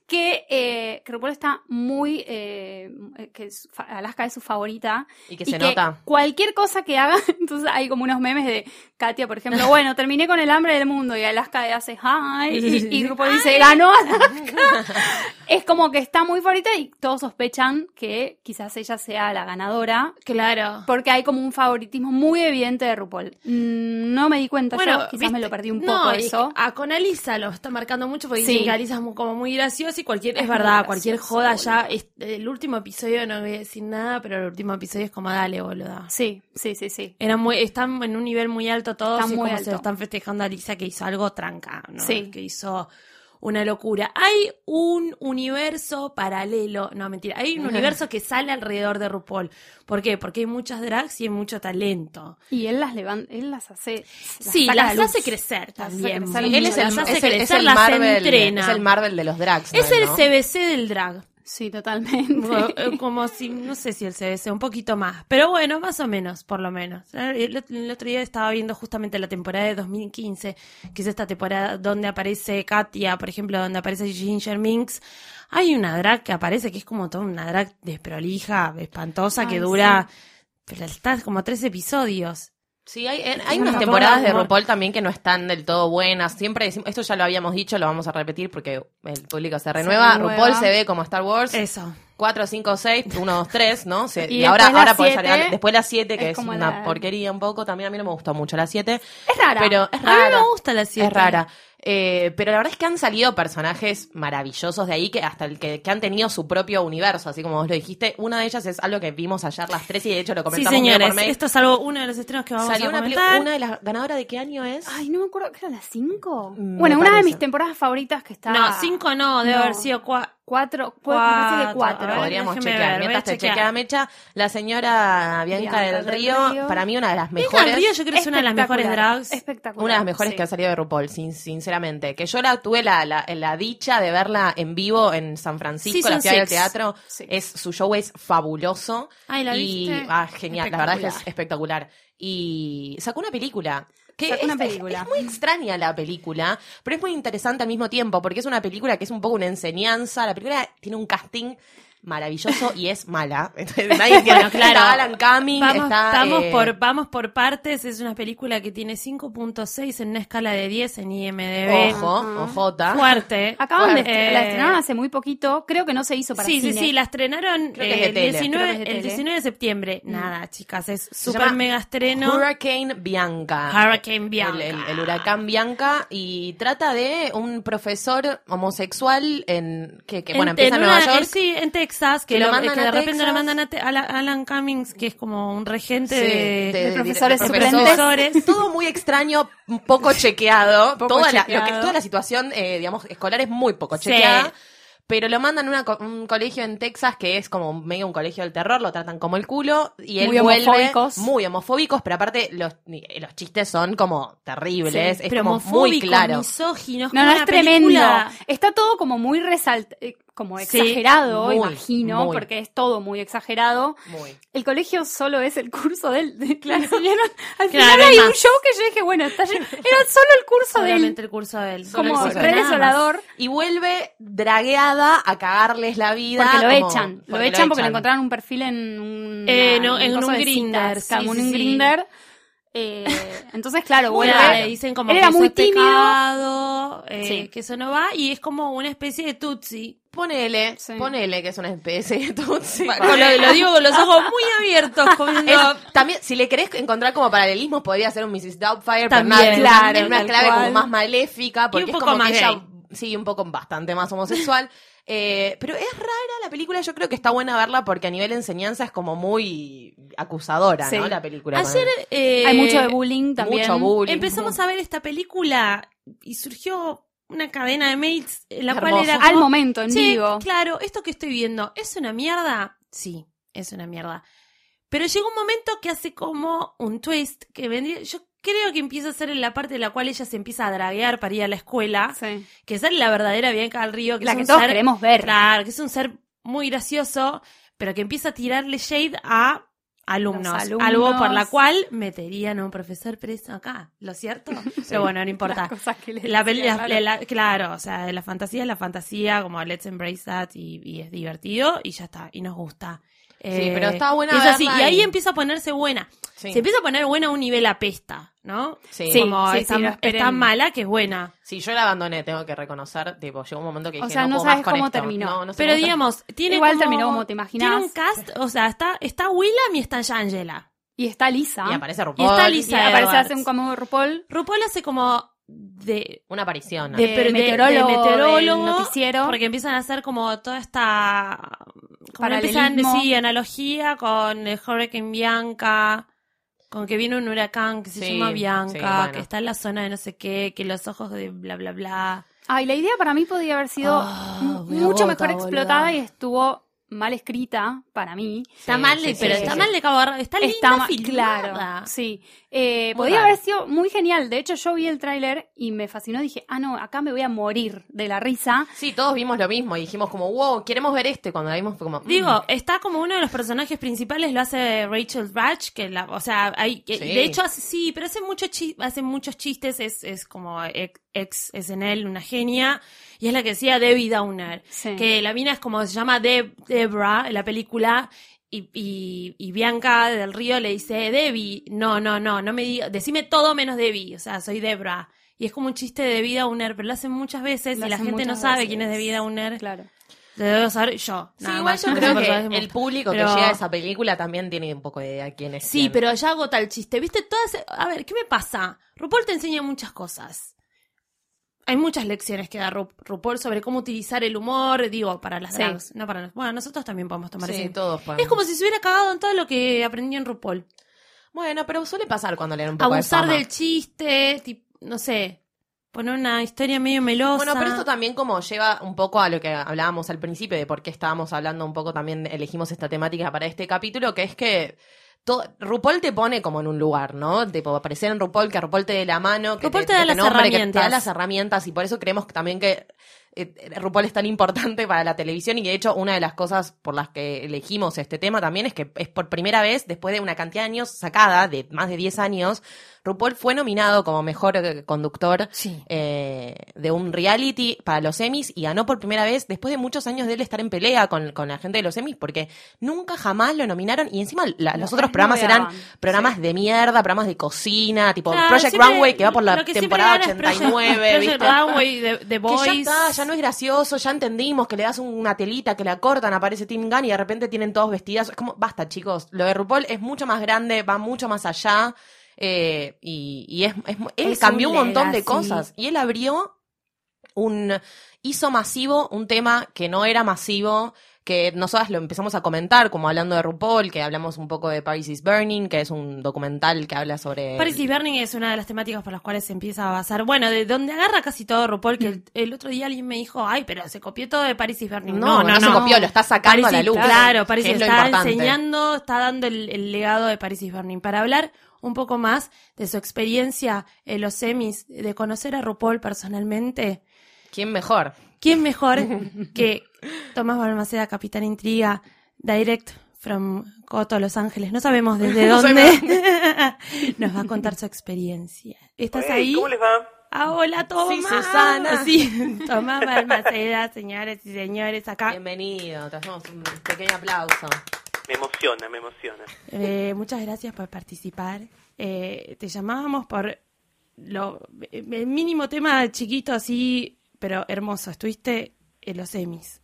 [SPEAKER 4] Que, eh, que RuPaul está muy, eh, que Alaska es su favorita.
[SPEAKER 3] Y que se nota.
[SPEAKER 4] Cualquier cosa que haga, entonces hay como unos memes de Katia, por ejemplo, bueno, terminé con el hambre del mundo y Alaska le hace hi y, y RuPaul dice, ganó Alaska. es como que está muy favorita y todos sospechan que quizás ella sea la ganadora.
[SPEAKER 2] Claro.
[SPEAKER 4] Porque hay como un favoritismo muy evidente de RuPaul. Mm, No me di cuenta yo, quizás me lo perdí un
[SPEAKER 2] no,
[SPEAKER 4] poco eso.
[SPEAKER 2] A con Alisa lo está marcando mucho porque
[SPEAKER 4] Sí.
[SPEAKER 2] dicen que Alisa es como muy graciosa y cualquier, es, verdad, cualquier joda ya, es- el último episodio no voy a decir nada, pero el último episodio es como dale, boluda.
[SPEAKER 4] Sí, sí, sí, sí.
[SPEAKER 2] Era muy, están en un nivel muy alto todos
[SPEAKER 4] Están
[SPEAKER 2] y
[SPEAKER 4] muy
[SPEAKER 2] como se lo están festejando a Alisa que hizo algo tranca, ¿no?
[SPEAKER 4] Sí.
[SPEAKER 2] Que hizo una locura. Hay un universo paralelo, no mentira, hay un universo que sale alrededor de RuPaul. ¿Por qué? Porque hay muchas drags y hay mucho talento.
[SPEAKER 4] Y él las levanta, él las hace. las
[SPEAKER 2] sí, las
[SPEAKER 4] la
[SPEAKER 2] hace crecer
[SPEAKER 4] Las hace
[SPEAKER 2] también.
[SPEAKER 4] crecer.
[SPEAKER 3] Él es el,
[SPEAKER 2] las hace
[SPEAKER 3] es el- es
[SPEAKER 2] crecer,
[SPEAKER 3] el
[SPEAKER 2] las
[SPEAKER 3] Marvel,
[SPEAKER 2] entrena.
[SPEAKER 3] es el Marvel de los drags. ¿no?
[SPEAKER 2] Es el. CBC del drag.
[SPEAKER 4] Sí, totalmente.
[SPEAKER 2] Como- eh, Como si, no sé si el CBC, un poquito más. Pero bueno, más o menos, por lo menos. El, el otro día estaba viendo justamente la temporada de 2015, que es esta temporada donde aparece Katia, por ejemplo, donde aparece Ginger Minx. Hay una drag que aparece que es como toda una drag desprolija, espantosa, que dura. Pero está como tres episodios.
[SPEAKER 3] Sí, hay, hay
[SPEAKER 2] Una
[SPEAKER 3] unas temporadas de RuPaul también que no están del todo buenas. Siempre decimos, esto ya lo habíamos dicho, lo vamos a repetir porque el público se renueva.
[SPEAKER 4] renueva.
[SPEAKER 3] RuPaul se ve como Star Wars.
[SPEAKER 2] Eso.
[SPEAKER 3] 4, 5, 6, 1, 2, 3, ¿no? Se-
[SPEAKER 4] Y
[SPEAKER 3] y, ahora, ahora
[SPEAKER 4] siete
[SPEAKER 3] agregar- después la 7, que
[SPEAKER 4] es
[SPEAKER 3] una
[SPEAKER 4] la-
[SPEAKER 3] porquería un poco. También a mí no me gustó mucho la 7.
[SPEAKER 4] Es rara.
[SPEAKER 3] Pero es
[SPEAKER 2] A mí
[SPEAKER 3] rara.
[SPEAKER 2] me gusta la siete.
[SPEAKER 3] Es rara. Eh, pero la verdad es que han salido personajes maravillosos de ahí que hasta el que, que han tenido su propio universo, así como vos lo dijiste. Una de ellas es algo que vimos ayer las tres y de hecho lo
[SPEAKER 2] Sí,
[SPEAKER 3] comentamos medio
[SPEAKER 2] señores,
[SPEAKER 3] por
[SPEAKER 2] esto es algo, uno de los estrenos que vamos
[SPEAKER 3] Salió
[SPEAKER 2] a
[SPEAKER 3] una,
[SPEAKER 2] comentar.
[SPEAKER 3] una de las ganadoras de qué año es?
[SPEAKER 4] Ay, no me acuerdo, ¿qué era la 5?
[SPEAKER 3] Mm,
[SPEAKER 4] Bueno, una de
[SPEAKER 3] parece.
[SPEAKER 4] mis temporadas favoritas que está.
[SPEAKER 2] No, cinco no, debe
[SPEAKER 4] No.
[SPEAKER 2] haber sido cua-
[SPEAKER 4] 4, me parece que
[SPEAKER 2] Cuatro.
[SPEAKER 4] 4.
[SPEAKER 2] A ver,
[SPEAKER 3] Podríamos chequear.
[SPEAKER 2] ver,
[SPEAKER 3] Mientras te
[SPEAKER 2] chequear.
[SPEAKER 3] chequea Mecha, la señora Bianca,
[SPEAKER 4] Bianca
[SPEAKER 3] del,
[SPEAKER 4] del
[SPEAKER 3] Río,
[SPEAKER 4] Río.
[SPEAKER 3] para mí una de las
[SPEAKER 2] Bianca
[SPEAKER 3] mejores.
[SPEAKER 2] del Río yo creo que es una de las mejores drags.
[SPEAKER 4] Espectacular.
[SPEAKER 3] Una de las mejores
[SPEAKER 4] sí.
[SPEAKER 3] que ha salido de RuPaul, sin- sinceramente. Que yo la tuve la, la, la dicha de verla en vivo en San Francisco,
[SPEAKER 2] Season
[SPEAKER 3] la ciudad del teatro. Es, su show es fabuloso.
[SPEAKER 2] Ay, ¿la
[SPEAKER 3] y,
[SPEAKER 2] viste?
[SPEAKER 3] ah, genial, la verdad es que es
[SPEAKER 4] Espectacular.
[SPEAKER 3] Y sacó una película. Que es,
[SPEAKER 4] una
[SPEAKER 3] es-
[SPEAKER 4] película.
[SPEAKER 3] es muy extraña la película, pero es muy interesante al mismo tiempo, porque es una película que es un poco una enseñanza. La película tiene un casting maravilloso y es mala. Entonces, nadie.
[SPEAKER 2] Bueno, claro.
[SPEAKER 3] Está Alan Cumming,
[SPEAKER 2] Vamos,
[SPEAKER 3] está,
[SPEAKER 2] vamos
[SPEAKER 3] eh,
[SPEAKER 2] por, vamos por partes. Es una película que tiene 5.6 en una escala de 10 en IMDb.
[SPEAKER 3] Ojo,
[SPEAKER 4] Ajá.
[SPEAKER 3] ojota.
[SPEAKER 2] Fuerte.
[SPEAKER 4] Acaban de
[SPEAKER 2] Fuerte.
[SPEAKER 4] la estrenaron hace muy poquito. Creo que no se hizo para
[SPEAKER 2] Sí, sí,
[SPEAKER 4] cine.
[SPEAKER 2] sí, la estrenaron
[SPEAKER 3] es
[SPEAKER 2] eh,
[SPEAKER 3] tele.
[SPEAKER 2] 19,
[SPEAKER 4] Creo que es de
[SPEAKER 2] el
[SPEAKER 4] tele.
[SPEAKER 2] 19 de septiembre. Nada, chicas, es súper mega estreno.
[SPEAKER 3] Hurricane Bianca.
[SPEAKER 2] Hurricane Bianca.
[SPEAKER 3] El, el- el huracán Bianca y trata de un profesor homosexual en que, que, bueno
[SPEAKER 2] En-
[SPEAKER 3] empieza en
[SPEAKER 2] en
[SPEAKER 3] Nueva
[SPEAKER 2] una-
[SPEAKER 3] York.
[SPEAKER 2] eh, sí, en Texas, que,
[SPEAKER 3] que lo
[SPEAKER 2] lo-
[SPEAKER 3] mandan
[SPEAKER 2] que
[SPEAKER 3] a
[SPEAKER 2] de repente
[SPEAKER 3] Texas.
[SPEAKER 2] lo mandan a, te- a la- Alan Cummings, que es como un regente
[SPEAKER 3] Sí,
[SPEAKER 2] de,
[SPEAKER 3] de- de-
[SPEAKER 4] profesores
[SPEAKER 3] de
[SPEAKER 4] suplentes.
[SPEAKER 2] profesores.
[SPEAKER 3] Todo muy extraño, poco chequeado.
[SPEAKER 4] Poco
[SPEAKER 3] toda, La,
[SPEAKER 4] chequeado.
[SPEAKER 3] lo que, toda la situación, eh, digamos, escolar es muy poco
[SPEAKER 2] Sí.
[SPEAKER 3] chequeada. Pero lo mandan a un colegio en Texas que es como medio un colegio del terror, lo tratan como el culo y él
[SPEAKER 4] Muy
[SPEAKER 3] vuelve
[SPEAKER 4] homofóbicos.
[SPEAKER 3] muy homofóbicos, pero aparte los, los chistes son como terribles,
[SPEAKER 2] Sí,
[SPEAKER 3] es
[SPEAKER 2] pero
[SPEAKER 3] como muy claro.
[SPEAKER 2] misóginos,
[SPEAKER 4] No,
[SPEAKER 2] como
[SPEAKER 4] no, es tremendo.
[SPEAKER 2] película-
[SPEAKER 4] Está todo como muy resalt como
[SPEAKER 2] Sí,
[SPEAKER 4] exagerado,
[SPEAKER 3] muy,
[SPEAKER 4] imagino,
[SPEAKER 3] muy.
[SPEAKER 4] porque es todo muy exagerado.
[SPEAKER 3] Muy.
[SPEAKER 4] El colegio solo es el curso de él. de- claro, ¿vieron? Al
[SPEAKER 2] Claro,
[SPEAKER 4] final
[SPEAKER 2] hay
[SPEAKER 4] hay un
[SPEAKER 2] más.
[SPEAKER 4] show que yo dije, bueno, está lleno- era solo el curso de él.
[SPEAKER 2] Solamente el curso de él.
[SPEAKER 3] Solo
[SPEAKER 4] Como
[SPEAKER 3] de
[SPEAKER 4] re
[SPEAKER 2] más.
[SPEAKER 4] desolador.
[SPEAKER 3] Y vuelve dragueada a cagarles la vida.
[SPEAKER 4] Porque lo
[SPEAKER 3] como-
[SPEAKER 4] echan. Lo echan porque le encontraron un perfil en un.
[SPEAKER 2] Eh, no, en un
[SPEAKER 4] de citas,
[SPEAKER 2] sí,
[SPEAKER 4] como
[SPEAKER 2] sí,
[SPEAKER 4] en un
[SPEAKER 2] sí.
[SPEAKER 4] Grindr. Eh, entonces, claro,
[SPEAKER 3] raro.
[SPEAKER 2] le dicen como
[SPEAKER 4] Él
[SPEAKER 2] que
[SPEAKER 4] era muy tímido.
[SPEAKER 2] pecado. eh,
[SPEAKER 4] Sí.
[SPEAKER 2] que eso no va y es como una especie de tutsi.
[SPEAKER 3] Ponele,
[SPEAKER 4] Sí.
[SPEAKER 3] ponele que es una especie de tutsi.
[SPEAKER 2] Con lo, lo digo con los ojos muy abiertos. comiendo-
[SPEAKER 3] Es- también, si le querés encontrar como paralelismos, podría ser un Mrs. Doubtfire,
[SPEAKER 2] También,
[SPEAKER 3] pero nada,
[SPEAKER 2] claro,
[SPEAKER 3] una clave como más maléfica, porque
[SPEAKER 2] un
[SPEAKER 3] es como
[SPEAKER 2] más
[SPEAKER 3] que ella,
[SPEAKER 2] gay.
[SPEAKER 3] sí, un poco bastante más homosexual. Eh, pero es rara la película, yo creo que está buena verla porque a nivel enseñanza es como muy acusadora,
[SPEAKER 4] Sí.
[SPEAKER 3] ¿no? La película.
[SPEAKER 2] Ayer eh,
[SPEAKER 4] Hay mucho de bullying también.
[SPEAKER 3] Mucho bullying.
[SPEAKER 2] empezamos a ver esta película y surgió una cadena de mails en la cual era
[SPEAKER 4] Al
[SPEAKER 2] como,
[SPEAKER 4] momento, en
[SPEAKER 2] "Che,
[SPEAKER 4] vivo.
[SPEAKER 2] Claro, esto que estoy viendo, ¿es una mierda? Sí, es una mierda. Pero llegó un momento que hace como un twist que vendría. Yo creo que empieza a ser en la parte en la cual ella se empieza a draguear para ir a la escuela.
[SPEAKER 4] Sí.
[SPEAKER 2] Que sale la verdadera Bianca del Río. Que
[SPEAKER 4] La
[SPEAKER 2] es
[SPEAKER 4] que
[SPEAKER 2] un
[SPEAKER 4] todos
[SPEAKER 2] ser-
[SPEAKER 4] queremos ver.
[SPEAKER 2] Claro, que es un ser muy gracioso, pero que empieza a tirarle shade a alumnos. Algo por la cual meterían a un profesor preso acá, ¿lo cierto? Pero bueno, no importa.
[SPEAKER 4] Que
[SPEAKER 2] La
[SPEAKER 4] decía,
[SPEAKER 2] la-
[SPEAKER 4] claro.
[SPEAKER 2] la- claro, o sea, la fantasía es la fantasía, como let's embrace that y, y es divertido y ya está, y nos gusta. Eh,
[SPEAKER 3] pero está buena
[SPEAKER 2] y es así,
[SPEAKER 3] verla
[SPEAKER 2] y ahí empieza a ponerse buena.
[SPEAKER 3] Sí.
[SPEAKER 2] Se empieza a poner buena a un nivel apesta, ¿no?
[SPEAKER 3] Sí.
[SPEAKER 4] Sí,
[SPEAKER 2] como
[SPEAKER 4] sí,
[SPEAKER 2] es,
[SPEAKER 4] sí,
[SPEAKER 2] tan,
[SPEAKER 4] lo
[SPEAKER 2] es
[SPEAKER 4] esperen.
[SPEAKER 2] tan mala que es buena.
[SPEAKER 3] Sí, yo la abandoné, tengo que reconocer. Tipo, llegó un momento que
[SPEAKER 4] O
[SPEAKER 3] dije,
[SPEAKER 4] sea, no
[SPEAKER 3] puedo
[SPEAKER 4] sabes
[SPEAKER 3] más con
[SPEAKER 4] cómo
[SPEAKER 3] esto.
[SPEAKER 4] terminó.
[SPEAKER 3] No, no sé
[SPEAKER 2] Pero
[SPEAKER 3] cómo
[SPEAKER 2] digamos, tiene
[SPEAKER 4] Igual
[SPEAKER 2] como-
[SPEAKER 4] terminó como te imaginás.
[SPEAKER 2] Tiene un cast, o sea, está, está Willam y está Angela.
[SPEAKER 4] Y está Lisa.
[SPEAKER 3] Y aparece
[SPEAKER 2] Y
[SPEAKER 3] RuPaul.
[SPEAKER 2] está
[SPEAKER 4] Y
[SPEAKER 2] Lisa
[SPEAKER 4] aparece
[SPEAKER 2] Edwards.
[SPEAKER 4] hace de RuPaul.
[SPEAKER 2] RuPaul hace como de
[SPEAKER 3] Una aparición.
[SPEAKER 2] de,
[SPEAKER 4] De
[SPEAKER 2] de-
[SPEAKER 4] meteorólogo
[SPEAKER 2] de meteorólogo,
[SPEAKER 4] noticiero.
[SPEAKER 2] porque empiezan a hacer como toda esta como empiezan sí analogía con el Hurricane Bianca con que viene un huracán que se
[SPEAKER 3] Sí,
[SPEAKER 2] llama
[SPEAKER 3] sí,
[SPEAKER 2] Bianca
[SPEAKER 3] bueno.
[SPEAKER 2] que está en la zona de no sé qué que los ojos de bla bla bla
[SPEAKER 4] Ay, la idea para mí podía haber sido
[SPEAKER 2] Ah,
[SPEAKER 4] mucho mejor
[SPEAKER 2] boluda.
[SPEAKER 4] explotada y estuvo mal escrita para mí.
[SPEAKER 2] está
[SPEAKER 3] Sí,
[SPEAKER 2] mal pero
[SPEAKER 3] sí,
[SPEAKER 2] está
[SPEAKER 3] sí.
[SPEAKER 2] mal de cabo está linda
[SPEAKER 4] Está ma-
[SPEAKER 2] filmada.
[SPEAKER 4] claro, sí. Eh, podía
[SPEAKER 3] raro.
[SPEAKER 4] haber sido muy genial. De hecho, yo vi el tráiler y me fascinó. Dije, ah, no, acá me voy a morir de la risa.
[SPEAKER 3] Sí, todos vimos lo mismo y dijimos como, wow, queremos ver este. Cuando la vimos fue como, mm.
[SPEAKER 2] Digo, está como uno de los personajes principales, lo hace Rachel Ratch, que la, o sea, hay,
[SPEAKER 3] Sí.
[SPEAKER 2] de hecho hace- sí, pero hace mucho chi- hace muchos chistes, es, es como ex, ex SNL, una genia, y es la que decía Debbie Downer,
[SPEAKER 4] Sí.
[SPEAKER 2] que la mina es como se llama Deb, Debra en la película, y, y, y Bianca del Río le dice, Debbie, no, no, no, no me diga, decime todo menos Debbie, o sea, soy Debra. Y es como un chiste de Debbie Downer, pero lo hacen muchas veces
[SPEAKER 4] Lo
[SPEAKER 2] y la gente no sabe
[SPEAKER 4] veces.
[SPEAKER 2] quién es Debbie Downer.
[SPEAKER 4] Claro.
[SPEAKER 2] Lo debo saber yo.
[SPEAKER 3] Sí, igual
[SPEAKER 2] más.
[SPEAKER 3] yo
[SPEAKER 2] No
[SPEAKER 3] creo que el público
[SPEAKER 2] Pero-
[SPEAKER 3] que llega a esa película también tiene un poco de idea quién es
[SPEAKER 2] Sí,
[SPEAKER 3] quién.
[SPEAKER 2] pero ya agota el chiste. ¿Viste? Todas. A ver, ¿qué me pasa? RuPaul te enseña muchas cosas. Hay muchas lecciones que da Ru- RuPaul sobre cómo utilizar el humor, digo, para las
[SPEAKER 4] Sí.
[SPEAKER 2] drags, no para Bueno, nosotros también podemos tomar
[SPEAKER 3] Sí,
[SPEAKER 2] ese.
[SPEAKER 3] todos podemos.
[SPEAKER 2] Es como si se hubiera cagado en todo lo que aprendió en RuPaul.
[SPEAKER 3] Bueno, pero suele pasar cuando le dan un poco
[SPEAKER 2] Abusar
[SPEAKER 3] de fama.
[SPEAKER 2] del chiste, tip- no sé, poner una historia medio melosa.
[SPEAKER 3] Bueno, pero esto también como lleva un poco a lo que hablábamos al principio de por qué estábamos hablando un poco también, elegimos esta temática para este capítulo, que es que to- RuPaul te pone como en un lugar, ¿no? Tipo, aparecer en RuPaul, que RuPaul te dé la mano, que
[SPEAKER 2] RuPaul te da las
[SPEAKER 3] nombre, que te
[SPEAKER 2] herramientas.
[SPEAKER 3] da las herramientas y por eso creemos que también que eh, RuPaul es tan importante para la televisión y de hecho una de las cosas por las que elegimos este tema también es que es por primera vez, después de una cantidad de años sacada, de más de 10 años, RuPaul fue nominado como mejor eh, conductor
[SPEAKER 2] Sí.
[SPEAKER 3] eh, de un reality para los Emmys y ganó por primera vez después de muchos años de él estar en pelea con, con la gente de los Emmys porque nunca jamás lo nominaron y encima la- los
[SPEAKER 4] Lo
[SPEAKER 3] otros programas eran programas de mierda, programas de cocina, tipo
[SPEAKER 2] Claro,
[SPEAKER 3] Project Runway que va por la temporada
[SPEAKER 2] gana es Project-
[SPEAKER 3] 89,
[SPEAKER 2] Project
[SPEAKER 3] ¿viste?
[SPEAKER 2] Runway, The
[SPEAKER 3] Que ya está, ya no es gracioso, ya entendimos que le das un- una telita, que la cortan, aparece Tim Gunn y de repente tienen todos vestidas. Es como, basta chicos, lo de RuPaul es mucho más grande, va mucho más allá. Eh, y, y es, es- él
[SPEAKER 2] Es
[SPEAKER 3] cambió un,
[SPEAKER 2] un
[SPEAKER 3] montón de cosas. Y él abrió un, hizo masivo un tema que no era masivo, que nosotras lo empezamos a comentar, como hablando de RuPaul, que hablamos un poco de Paris is Burning, que es un documental que habla sobre...
[SPEAKER 2] Paris is Burning es una de las temáticas por las cuales se empieza a basar. Bueno, de donde agarra casi todo RuPaul, que el, el otro día alguien me dijo, ay, pero se copió todo de Paris is Burning.
[SPEAKER 3] No, no, se copió, lo está sacando
[SPEAKER 2] Paris
[SPEAKER 3] a la luz.
[SPEAKER 2] Claro, Paris
[SPEAKER 3] que es
[SPEAKER 2] está enseñando, está dando el, el legado de Paris is Burning. Para hablar un poco más de su experiencia en los semis, de conocer a RuPaul personalmente,
[SPEAKER 3] ¿Quién mejor?
[SPEAKER 2] ¿quién mejor que Tomás Balmaceda, Capitán Intriga, direct from Coto, Los Ángeles? No sabemos desde
[SPEAKER 3] No
[SPEAKER 2] dónde. Nos va a contar su experiencia. ¿Estás
[SPEAKER 5] Hey,
[SPEAKER 2] ahí?
[SPEAKER 5] ¿Cómo les va?
[SPEAKER 2] Ah, hola, Tomás.
[SPEAKER 3] Sí, Susana.
[SPEAKER 2] Sí, Tomás Balmaceda, señores y señores, acá.
[SPEAKER 3] Bienvenido, te hacemos un pequeño aplauso.
[SPEAKER 5] Me emociona, me emociona.
[SPEAKER 2] Eh, muchas gracias por participar. Eh, te llamábamos por lo, el mínimo tema chiquito así, pero hermoso. Estuviste en los semis.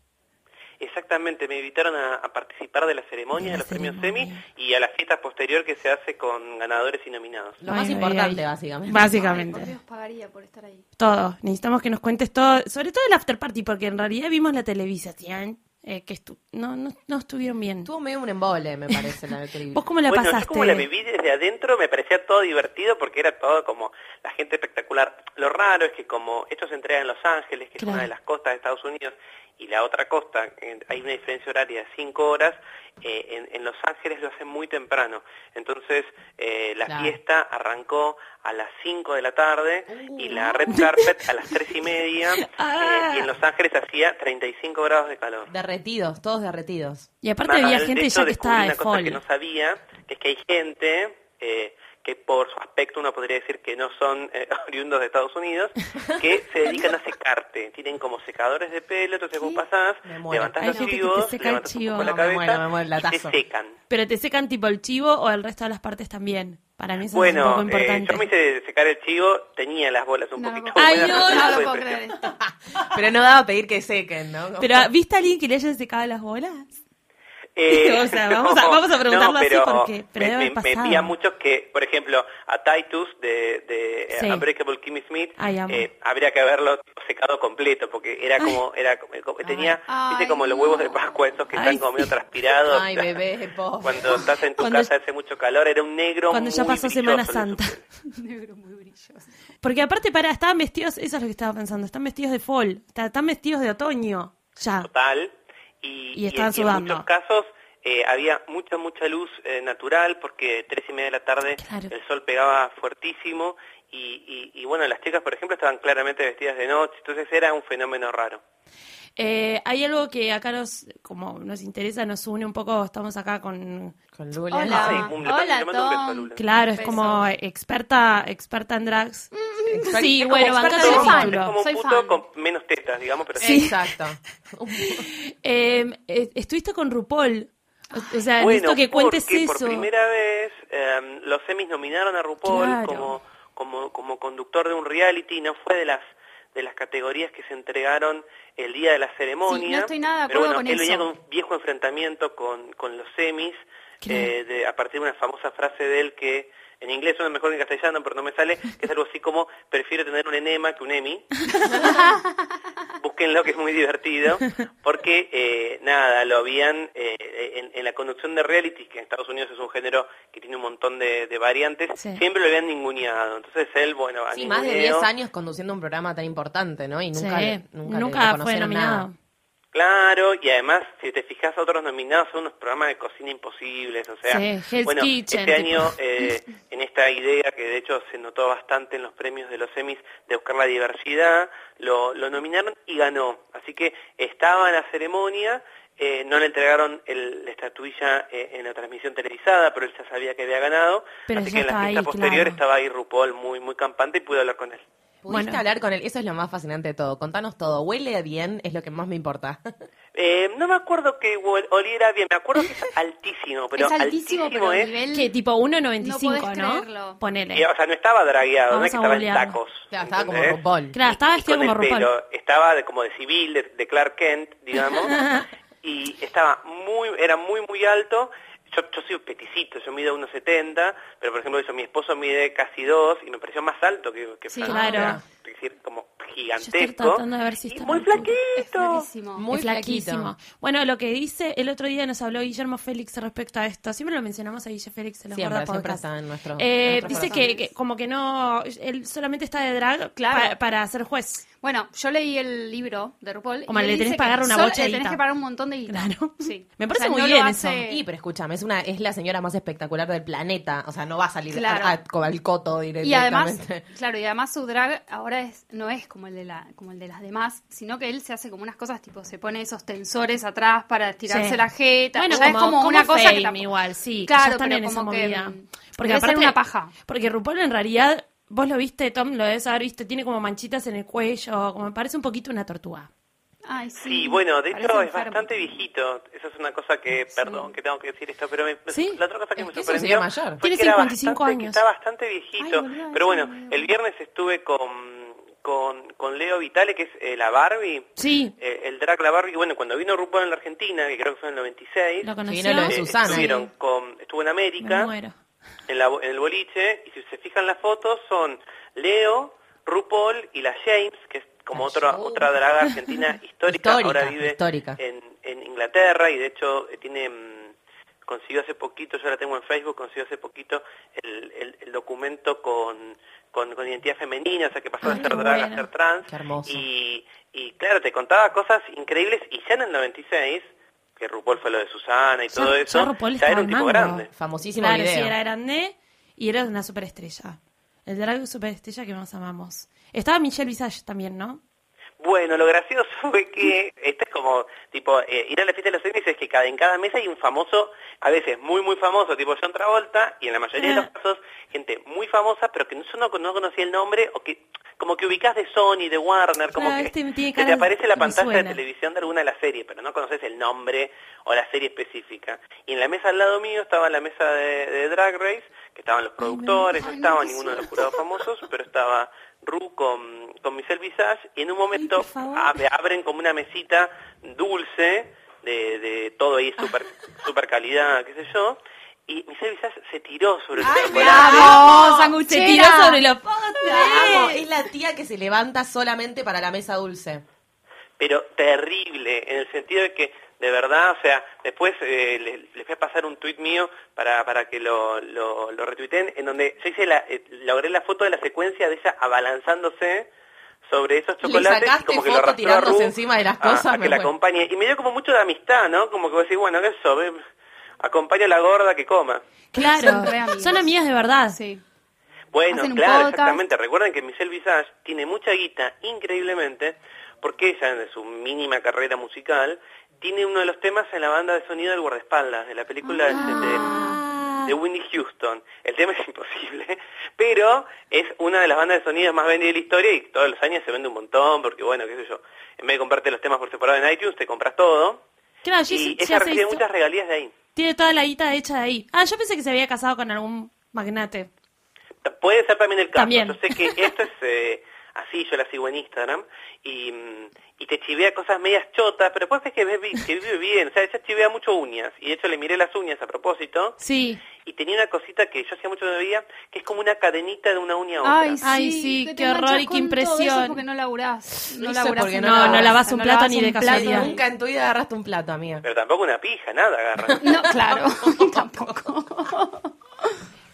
[SPEAKER 5] Exactamente, me invitaron a, a participar de la ceremonia
[SPEAKER 2] De
[SPEAKER 5] los premios. Semi y a la fiesta posterior que se hace con ganadores y nominados.
[SPEAKER 3] Lo más
[SPEAKER 2] ay,
[SPEAKER 3] importante,
[SPEAKER 2] ay.
[SPEAKER 3] básicamente.
[SPEAKER 2] Básicamente.
[SPEAKER 4] Ay, por Dios, pagaría por estar ahí.
[SPEAKER 2] Todo. Necesitamos que nos cuentes todo, sobre todo el after party, porque en realidad vimos la televisación eh, que estu- no, no, no estuvieron bien.
[SPEAKER 3] Tuvo medio un embole, me parece, la
[SPEAKER 2] ¿Vos cómo la
[SPEAKER 5] bueno,
[SPEAKER 2] pasaste?
[SPEAKER 5] yo como la viví desde adentro me parecía todo divertido porque era todo como la gente espectacular. Lo raro es que como esto se entrega en Los Ángeles, que
[SPEAKER 2] Claro.
[SPEAKER 5] es una de las costas de Estados Unidos, y la otra costa, eh, hay una diferencia horaria de cinco horas, eh, en, en Los Ángeles lo hacen muy temprano. Entonces eh, la
[SPEAKER 3] Claro.
[SPEAKER 5] fiesta arrancó a las 5 de la tarde y la
[SPEAKER 2] Uh.
[SPEAKER 5] red carpet a las tres y media, eh,
[SPEAKER 2] Ah.
[SPEAKER 5] y en LosÁngeles hacía 35 grados de calor.
[SPEAKER 3] Derretidos, todos derretidos.
[SPEAKER 2] Y aparte
[SPEAKER 5] Nada,
[SPEAKER 2] había
[SPEAKER 5] de
[SPEAKER 2] gente
[SPEAKER 5] hecho,
[SPEAKER 2] ya que de
[SPEAKER 5] una cosa que no sabía, que es que hay gente eh, que por su aspecto uno podría decir que no son eh, oriundos de Estados Unidos, que se dedican a secarte. Tienen como secadores de pelo, entonces vos pasás, levantás los
[SPEAKER 2] que te
[SPEAKER 5] chivos,
[SPEAKER 2] seca el chivo.
[SPEAKER 5] poco la
[SPEAKER 3] No, me
[SPEAKER 5] cabeza
[SPEAKER 3] muero, me muero el
[SPEAKER 5] y
[SPEAKER 3] latazo.
[SPEAKER 5] te secan.
[SPEAKER 2] Pero te secan tipo el chivo o el resto de las partes también. Para mí eso es un
[SPEAKER 5] Bueno,
[SPEAKER 2] poco
[SPEAKER 5] eh,
[SPEAKER 2] importante.
[SPEAKER 5] yo me hice secar el chivo, tenía las bolas un
[SPEAKER 4] No,
[SPEAKER 5] poquito
[SPEAKER 4] no,
[SPEAKER 2] Ay,
[SPEAKER 5] buenas,
[SPEAKER 2] no,
[SPEAKER 5] pero
[SPEAKER 2] no
[SPEAKER 4] lo puedo creer esto.
[SPEAKER 3] Pero no daba a pedir que sequen, ¿no?
[SPEAKER 2] Pero ¿viste a alguien que le hayan secado las bolas?
[SPEAKER 5] Eh,
[SPEAKER 2] O sea, vamos a- vamos a preguntarlo así
[SPEAKER 5] pero
[SPEAKER 2] porque- pero
[SPEAKER 5] me,
[SPEAKER 2] debe
[SPEAKER 5] me- a muchos que, por ejemplo, a Titus de, de eh,
[SPEAKER 2] Sí.
[SPEAKER 5] Unbreakable Kimmy Smith,
[SPEAKER 2] Ay,
[SPEAKER 5] eh, habría que haberlo secado completo porque era como, era como- como- tenía,
[SPEAKER 4] Ay,
[SPEAKER 5] como los
[SPEAKER 4] no.
[SPEAKER 5] huevos de Pascua esos que
[SPEAKER 2] Ay,
[SPEAKER 5] están como medio transpirados.
[SPEAKER 3] Ay, bebé.
[SPEAKER 5] Cuando estás en tu
[SPEAKER 2] Cuando-
[SPEAKER 5] casa hace mucho calor, era un negro
[SPEAKER 2] Cuando ya pasó Semana Santa.
[SPEAKER 4] Negro muy brilloso.
[SPEAKER 2] Porque aparte, para, estaban vestidos, eso es lo que estaba pensando, están vestidos de fall, está- están vestidos de otoño, ya.
[SPEAKER 5] total y,
[SPEAKER 2] Y estaban
[SPEAKER 5] en- y
[SPEAKER 2] sudando.
[SPEAKER 5] en muchos casos eh, había mucha mucha luz eh, natural porque tres y media de la tarde
[SPEAKER 2] Claro.
[SPEAKER 5] el sol pegaba fuertísimo y, y- y, bueno las chicas por ejemplo estaban claramente vestidas de noche entonces era un fenómeno raro
[SPEAKER 2] Eh, hay algo que acá nos, como nos interesa, nos une un poco, estamos acá con...
[SPEAKER 3] Con Lula.
[SPEAKER 4] Hola.
[SPEAKER 5] Sí, un-
[SPEAKER 4] Hola,
[SPEAKER 5] le mando un beso a
[SPEAKER 4] Tom.
[SPEAKER 5] Lula.
[SPEAKER 2] Claro, es como experta experta en drags.
[SPEAKER 3] Experta-
[SPEAKER 2] Sí,
[SPEAKER 3] es
[SPEAKER 2] bueno,
[SPEAKER 4] fan.
[SPEAKER 5] es
[SPEAKER 2] título.
[SPEAKER 5] como un
[SPEAKER 4] Soy
[SPEAKER 5] puto
[SPEAKER 4] fan.
[SPEAKER 5] con menos tetas digamos pero
[SPEAKER 2] Sí.
[SPEAKER 3] Exacto.
[SPEAKER 2] Eh, eh, estuviste con RuPaul. O, o sea,
[SPEAKER 5] bueno
[SPEAKER 2] necesito que cuentes
[SPEAKER 5] porque
[SPEAKER 2] eso.
[SPEAKER 5] por primera vez eh, los semis nominaron a RuPaul
[SPEAKER 2] Claro.
[SPEAKER 5] como como como conductor de un reality no fue de las de las categorías que se entregaron el día de la ceremonia.
[SPEAKER 4] Sí, no estoy nada de
[SPEAKER 5] pero bueno,
[SPEAKER 4] con
[SPEAKER 5] él venía
[SPEAKER 4] eso.
[SPEAKER 5] con un viejo enfrentamiento con, con los semis, eh, de- a partir de una famosa frase de él que en inglés suena mejor que en castellano, pero no me sale, que es algo así como, prefiero tener un enema que un emi. Búsquenlo, que es muy divertido, porque, eh, nada, lo habían, eh, en, en la conducción de reality, que en Estados Unidos es un género que tiene un montón de, de variantes,
[SPEAKER 2] Sí.
[SPEAKER 5] siempre lo habían ninguneado. Entonces él, bueno,
[SPEAKER 3] Sí, más de
[SPEAKER 5] ninguneo.
[SPEAKER 3] 10 años conduciendo un programa tan importante, ¿no? Y nunca,
[SPEAKER 2] Sí,
[SPEAKER 3] le- nunca, le
[SPEAKER 2] fue nominado.
[SPEAKER 3] nada.
[SPEAKER 5] Claro, y además, si te fijas, otros nominados son unos programas de cocina imposibles, o sea,
[SPEAKER 2] Sí,
[SPEAKER 5] bueno,
[SPEAKER 2] Kitchen,
[SPEAKER 5] este
[SPEAKER 2] tipo.
[SPEAKER 5] año, eh, en esta idea que de hecho se notó bastante en los premios de los Emmys de buscar la diversidad, lo, lo nominaron y ganó. Así que estaba en la ceremonia, eh, no le entregaron el- la estatuilla eh, en la transmisión televisada, pero él ya sabía que había ganado,
[SPEAKER 2] Pero
[SPEAKER 5] así que en la fiesta
[SPEAKER 2] ahí,
[SPEAKER 5] posterior
[SPEAKER 2] claro.
[SPEAKER 5] estaba ahí RuPaul muy, muy campante y pude hablar con él.
[SPEAKER 3] ¿Pudiste
[SPEAKER 2] Bueno.
[SPEAKER 3] hablar con él? Eso es lo más fascinante de todo. Contanos todo. ¿Huele bien? Es lo que más me importa.
[SPEAKER 5] Eh, no me acuerdo que ol- oliera bien, me acuerdo que es altísimo, pero
[SPEAKER 4] es altísimo, pero a
[SPEAKER 5] es,
[SPEAKER 4] nivel...
[SPEAKER 2] Que tipo 1.95,
[SPEAKER 4] podés
[SPEAKER 2] ¿no?
[SPEAKER 4] creerlo.
[SPEAKER 2] Ponele.
[SPEAKER 5] y, o sea, no estaba dragueado, no es que estaba en tacos.
[SPEAKER 3] Claro, estaba como. RuPaul.
[SPEAKER 2] Claro, estaba vestido como RuPaul.
[SPEAKER 5] pelo, estaba de, como de civil, de, de Clark Kent, digamos, y estaba muy, era muy, muy alto. Yo, yo soy peticito, yo mido 1,70, pero por ejemplo eso, mi esposo mide casi 2 y me pareció más alto que, que
[SPEAKER 4] Sí,
[SPEAKER 5] Fran.
[SPEAKER 2] claro.
[SPEAKER 5] Es decir, como gigantesco.
[SPEAKER 2] estoy tratando de ver si
[SPEAKER 5] y
[SPEAKER 2] está
[SPEAKER 5] muy.
[SPEAKER 4] Es
[SPEAKER 5] flaquito.
[SPEAKER 4] flaquísimo.
[SPEAKER 3] Muy
[SPEAKER 2] es flaquísimo. Bueno, lo que dice, el otro día nos habló Guillermo Félix respecto a esto. Siempre lo mencionamos a Guille Félix en los
[SPEAKER 3] Siempre, siempre está en nuestro.
[SPEAKER 2] Eh,
[SPEAKER 3] en
[SPEAKER 2] dice que, como que no, él solamente está de drag
[SPEAKER 4] Claro.
[SPEAKER 2] pa- para ser juez.
[SPEAKER 4] Bueno, yo leí el libro de RuPaul.
[SPEAKER 2] Como
[SPEAKER 4] y
[SPEAKER 2] le tenés que pagar una bocha de
[SPEAKER 4] Le tenés que pagar un montón de guita.
[SPEAKER 2] Claro.
[SPEAKER 4] Sí.
[SPEAKER 2] Me parece
[SPEAKER 4] O sea,
[SPEAKER 2] muy
[SPEAKER 4] no
[SPEAKER 2] bien eso.
[SPEAKER 3] Y, pero escúchame, es una es la señora más espectacular del planeta. O sea, no va a salir
[SPEAKER 4] Claro.
[SPEAKER 3] a- a- con el coto directamente.
[SPEAKER 4] Y además, claro, y además su drag ahora es no es como el de la como el de las demás, sino que él se hace como unas cosas tipo se pone esos tensores atrás para estirarse
[SPEAKER 2] Sí.
[SPEAKER 4] la jeta.
[SPEAKER 2] Bueno,
[SPEAKER 4] O sea,
[SPEAKER 2] como,
[SPEAKER 4] es como,
[SPEAKER 2] como
[SPEAKER 4] una cosa que tampoco-
[SPEAKER 2] igual, sí. que
[SPEAKER 4] Claro,
[SPEAKER 2] ya están
[SPEAKER 4] pero
[SPEAKER 2] en esa
[SPEAKER 4] como
[SPEAKER 2] movida.
[SPEAKER 4] mm,
[SPEAKER 2] Porque aparte,
[SPEAKER 4] una paja.
[SPEAKER 2] Porque RuPaul en realidad, vos lo viste, Tom, lo debes haber visto, tiene como manchitas en el cuello, como me parece un poquito una tortuga.
[SPEAKER 4] Ay, sí.
[SPEAKER 5] Sí, bueno, de
[SPEAKER 4] Parece
[SPEAKER 5] hecho es
[SPEAKER 4] enfermo.
[SPEAKER 5] bastante viejito. Eso es una cosa que, perdón, que tengo que decir esto, pero me,
[SPEAKER 2] ¿Sí?
[SPEAKER 5] la otra cosa que
[SPEAKER 3] Es
[SPEAKER 5] me
[SPEAKER 3] que
[SPEAKER 5] sorprendió
[SPEAKER 3] señor mayor.
[SPEAKER 5] fue
[SPEAKER 2] Tiene
[SPEAKER 5] que era
[SPEAKER 2] 55
[SPEAKER 5] bastante- que
[SPEAKER 2] años.
[SPEAKER 5] Está bastante viejito.
[SPEAKER 4] Ay,
[SPEAKER 5] pero bueno, el viernes estuve con, con, con Leo Vitale, que es eh, la Barbie.
[SPEAKER 2] Sí,
[SPEAKER 5] eh, el drag La Barbie. Bueno, cuando vino RuPaul en la Argentina, que creo que fue en el 96,
[SPEAKER 2] lo conoció.
[SPEAKER 3] vino lo de
[SPEAKER 5] eh,
[SPEAKER 3] Susana.
[SPEAKER 5] estuvieron con, estuvo en
[SPEAKER 2] Me
[SPEAKER 5] América,
[SPEAKER 2] muero.
[SPEAKER 5] en, la, en el boliche, y si se fijan las fotos, son Leo, RuPaul y la James, que es como otra otra draga argentina histórica,
[SPEAKER 3] Histórica,
[SPEAKER 5] ahora vive
[SPEAKER 3] histórica.
[SPEAKER 5] En, en Inglaterra y de hecho eh, tiene mm, consiguió hace poquito, yo la tengo en Facebook, consiguió hace poquito el, el- el documento con, con, con identidad femenina, o sea que pasó
[SPEAKER 2] Ay,
[SPEAKER 5] de ser
[SPEAKER 2] qué
[SPEAKER 5] drag a ser trans.
[SPEAKER 3] Qué hermoso.
[SPEAKER 5] Y, y claro, te contaba cosas increíbles y ya en el 96, que RuPaul fue lo de Susana y
[SPEAKER 2] Ya-
[SPEAKER 5] todo
[SPEAKER 2] ya
[SPEAKER 5] eso,
[SPEAKER 2] RuPaul
[SPEAKER 5] ya era un tipo grande.
[SPEAKER 3] Famosísimo
[SPEAKER 2] Claro,
[SPEAKER 3] video.
[SPEAKER 2] sí, era grande y era una superestrella. El drag superestrella que más amamos. Estaba Michelle Visage también, ¿no?
[SPEAKER 5] Bueno, lo gracioso fue que este es como, tipo, eh, ir a la fiesta de los Emmys es que cada, en cada mesa hay un famoso, a veces muy, muy famoso, tipo John Travolta, y en la mayoría de los casos, gente muy famosa, pero que no, yo no, no conocía el nombre, o que como que ubicás de Sony, de Warner, como
[SPEAKER 2] Claro,
[SPEAKER 5] que
[SPEAKER 2] este
[SPEAKER 5] te aparece la pantalla de televisión de alguna de las series, pero no conoces el nombre o la serie específica. Y en la mesa al lado mío estaba la mesa de, de Drag Race, que estaban los productores, no estaba
[SPEAKER 4] no,
[SPEAKER 5] ninguno de los jurados famosos, pero estaba Ru con, con Michelle Visage, y en un momento ab- abren como una mesita dulce, de, de todo ahí super, super calidad, qué sé yo, y Michelle Visage se tiró sobre el chocolate.
[SPEAKER 4] ¡Vamos,
[SPEAKER 2] Se tiró sobre los
[SPEAKER 3] amo. Es la tía que se levanta solamente para la mesa dulce.
[SPEAKER 5] pero terrible, en el sentido de que, de verdad, o sea, después eh, les, les voy a pasar un tuit mío para, para que lo, lo, lo retuiteen, en donde yo hice la, eh, logré la foto de la secuencia de ella abalanzándose sobre esos
[SPEAKER 3] Le
[SPEAKER 5] chocolates y como que lo a
[SPEAKER 3] tirándose
[SPEAKER 5] Ru
[SPEAKER 3] encima de las
[SPEAKER 5] a-
[SPEAKER 3] cosas,
[SPEAKER 5] a, que la acompañe. Y me dio como mucho de amistad, ¿no? Como que vos decís, bueno, eso, ve, acompaña a la gorda que coma.
[SPEAKER 2] Claro,
[SPEAKER 4] Son re amigos.
[SPEAKER 2] son amigas de verdad.
[SPEAKER 4] Sí.
[SPEAKER 5] Bueno, claro,
[SPEAKER 4] podcast.
[SPEAKER 5] exactamente. Recuerden que Michelle Visage tiene mucha guita, increíblemente, porque ella, en su mínima carrera musical, tiene uno de los temas en la banda de sonido del guardaespaldas, de la película de-
[SPEAKER 2] Ah.
[SPEAKER 5] de, de Winnie Houston. El tema es imposible, pero es una de las bandas de sonido más vendidas de la historia y todos los años se vende un montón, porque bueno, qué sé yo, en vez de comprarte los temas por separado en iTunes, te compras todo.
[SPEAKER 2] Claro,
[SPEAKER 5] Y
[SPEAKER 2] ya
[SPEAKER 5] ella recibe muchas regalías de ahí.
[SPEAKER 2] Tiene toda la guita hecha de ahí. Ah, yo pensé que se había casado con algún magnate.
[SPEAKER 5] Puede ser también el caso.
[SPEAKER 2] También.
[SPEAKER 5] Yo sé que esto es eh, así, yo la sigo en Instagram y, mm, y te chivea cosas medias chotas, pero después ves que, ves vi- que vive bien. O sea, ella chivea mucho uñas y de hecho le miré las uñas a propósito
[SPEAKER 2] Sí.
[SPEAKER 5] y tenía una cosita que yo hacía mucho que no veía, que es como una cadenita de una uña a otra.
[SPEAKER 4] Ay, sí,
[SPEAKER 2] Ay, sí, qué horror y qué impresión.
[SPEAKER 4] eso porque no laburás. No laburás
[SPEAKER 3] no-
[SPEAKER 4] nada.
[SPEAKER 3] no
[SPEAKER 2] lavas un
[SPEAKER 4] No
[SPEAKER 2] plato ni de casualidad.
[SPEAKER 3] Nunca en tu vida agarraste un plato, amiga.
[SPEAKER 5] Pero tampoco una pija, nada agarra.
[SPEAKER 4] No, claro, tampoco.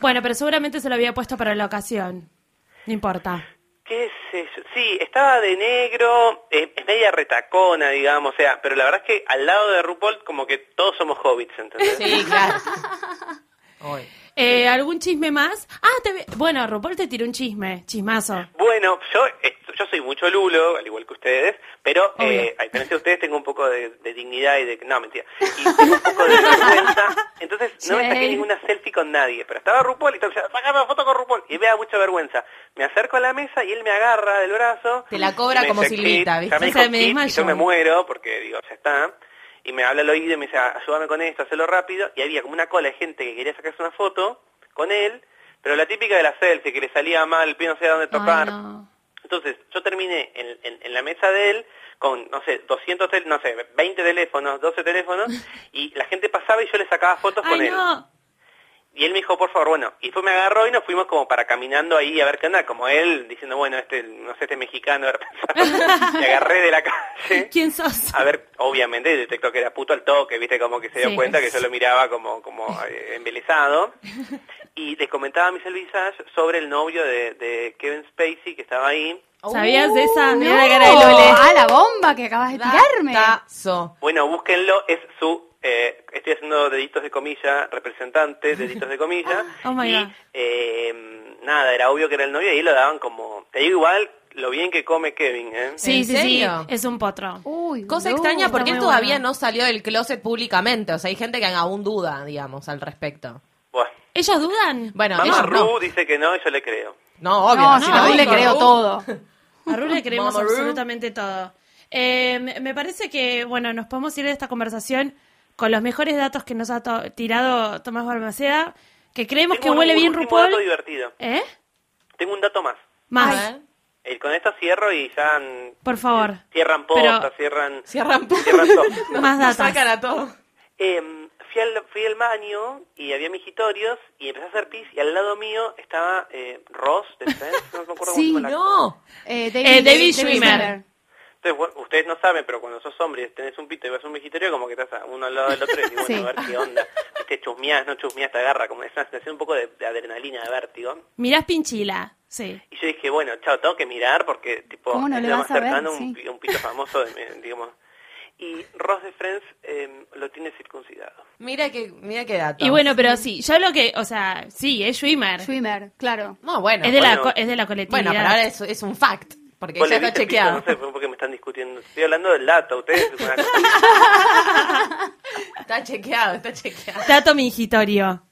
[SPEAKER 2] Bueno, pero seguramente se lo había puesto para la ocasión. No importa.
[SPEAKER 5] ¿Qué sé yo? Sí, estaba de negro, eh, es media retacona, digamos, o sea, pero la verdad es que al lado de RuPaul como que todos somos hobbits, ¿entendés?
[SPEAKER 3] Sí, claro.
[SPEAKER 2] Eh, ¿Algún chisme más? Ah, te ve- bueno, RuPaul te tiró un chisme, chismazo.
[SPEAKER 5] Bueno, yo eh, yo soy mucho lulo, al igual que ustedes, pero eh, a diferencia de ustedes tengo un poco de, de dignidad y de... No, mentira. Y tengo un poco de vergüenza. Entonces no me saqué ninguna selfie con nadie. Pero estaba RuPaul y entonces, sacame una foto con RuPaul. Y me da mucha vergüenza. Me acerco a la mesa y él me agarra del brazo.
[SPEAKER 3] Te la cobra como Silvita,
[SPEAKER 5] "Kit", Ya me
[SPEAKER 2] ¿viste?
[SPEAKER 5] yo me muero porque digo, ya está. Y me habla al oído y me dice, ayúdame con esto, hazlo rápido. Y había como una cola de gente que quería sacarse una foto con él. Pero la típica de la selfie, que le salía mal, el pie no sabía dónde tocar.
[SPEAKER 2] Ay, no.
[SPEAKER 5] Entonces, yo terminé en, en- en la mesa de él con, no sé, 200, tel- no sé, 20 teléfonos, 12 teléfonos, y la gente pasaba y yo le sacaba fotos con él.
[SPEAKER 2] No.
[SPEAKER 5] Y él me dijo, por favor, bueno, y después me agarró y nos fuimos como para caminando ahí a ver qué onda, como él, diciendo, bueno, este, no sé, este mexicano, me agarré de la calle.
[SPEAKER 2] ¿Quién sos?
[SPEAKER 5] A ver, obviamente detectó que era puto al toque, viste, como que se dio
[SPEAKER 2] Sí.
[SPEAKER 5] cuenta que yo lo miraba como, como eh, embelesado. Y le comentaba a Michelle Visage sobre el novio de, de Kevin Spacey que estaba ahí.
[SPEAKER 2] ¿Sabías de esa?
[SPEAKER 4] No,
[SPEAKER 2] Mirá la cara de Lole.
[SPEAKER 4] ah, la bomba que acabas de tirarme.
[SPEAKER 5] Bueno, búsquenlo, es su, eh, estoy haciendo deditos de comilla, representante, deditos de comilla.
[SPEAKER 2] Oh my
[SPEAKER 5] y
[SPEAKER 2] God.
[SPEAKER 5] eh, nada, era obvio que era el novio y ahí lo daban como, te digo igual lo bien que come Kevin, ¿eh?
[SPEAKER 2] Sí,
[SPEAKER 3] ¿En
[SPEAKER 2] sí, sí. Es un potro.
[SPEAKER 4] Uy,
[SPEAKER 3] Cosa
[SPEAKER 4] no.
[SPEAKER 3] extraña porque él todavía
[SPEAKER 2] bueno.
[SPEAKER 3] no salió del closet públicamente. O sea, hay gente que aún duda, digamos, al respecto.
[SPEAKER 5] Bueno,
[SPEAKER 2] ¿Ellos dudan?
[SPEAKER 3] Bueno,
[SPEAKER 5] Mamá
[SPEAKER 3] ellos
[SPEAKER 5] Ru
[SPEAKER 3] no.
[SPEAKER 5] dice que no y yo le creo.
[SPEAKER 3] No, obvio.
[SPEAKER 4] No,
[SPEAKER 3] si
[SPEAKER 4] no, a Ru le creo
[SPEAKER 3] Ru.
[SPEAKER 4] todo.
[SPEAKER 2] A Ru le creemos
[SPEAKER 3] Mama Ru.
[SPEAKER 2] absolutamente todo. Eh, me parece que, bueno, nos podemos ir de esta conversación con los mejores datos que nos ha to- tirado Tomás Balmaceda, que creemos
[SPEAKER 5] Tengo
[SPEAKER 2] que huele
[SPEAKER 5] un
[SPEAKER 2] bien RuPaul.
[SPEAKER 5] dato divertido.
[SPEAKER 2] ¿Eh?
[SPEAKER 5] Tengo un dato más.
[SPEAKER 2] Más.
[SPEAKER 5] Eh, con esto cierro y ya
[SPEAKER 2] por favor.
[SPEAKER 5] cierran
[SPEAKER 2] Pero-
[SPEAKER 5] postas, cierran,
[SPEAKER 3] Cierran
[SPEAKER 5] cierran todo.
[SPEAKER 2] Más datos.
[SPEAKER 3] sacan a todo.
[SPEAKER 5] Eh, fui, al, fui al baño y había mijitorios y empecé a hacer pis y al lado mío estaba eh, Ross de Friends, no me acuerdo
[SPEAKER 4] Sí,
[SPEAKER 5] cómo se llama la-
[SPEAKER 3] No.
[SPEAKER 4] Eh,
[SPEAKER 2] Eh, David Schwimmer.
[SPEAKER 5] Entonces, bueno, ustedes no saben, pero cuando sos hombre y tenés un pito y vas a un migitorio, como que estás a uno al lado del otro y decís, bueno,
[SPEAKER 4] Sí.
[SPEAKER 5] a ver qué onda. Viste, chusmeás, no chusmeás, te agarra, como es una sensación un poco de, de adrenalina, de vértigo.
[SPEAKER 2] Mirás Pinchila, sí.
[SPEAKER 5] Y yo dije, bueno, chao, tengo que mirar porque, tipo,
[SPEAKER 4] ¿Cómo no
[SPEAKER 5] es
[SPEAKER 4] le
[SPEAKER 5] lo
[SPEAKER 4] vas
[SPEAKER 5] más
[SPEAKER 4] a ver?
[SPEAKER 5] cercano un,
[SPEAKER 4] Sí.
[SPEAKER 5] un pito famoso, de, mi- digamos. Y Ross de Friends eh, lo tiene circuncidado.
[SPEAKER 3] Mira que, mira qué dato.
[SPEAKER 2] Y bueno, pero sí, yo lo que, o sea, sí, es Schwimmer.
[SPEAKER 4] Schwimmer, claro.
[SPEAKER 3] No, bueno.
[SPEAKER 2] es, de la,
[SPEAKER 5] bueno.
[SPEAKER 2] es de la colectividad.
[SPEAKER 3] Bueno, pero ahora es, es un fact. Porque
[SPEAKER 5] le
[SPEAKER 3] está chequeado.
[SPEAKER 5] No sé por qué me están discutiendo. Estoy hablando del dato. Ustedes una cosa
[SPEAKER 3] Está chequeado, está chequeado.
[SPEAKER 2] Dato mingitorio.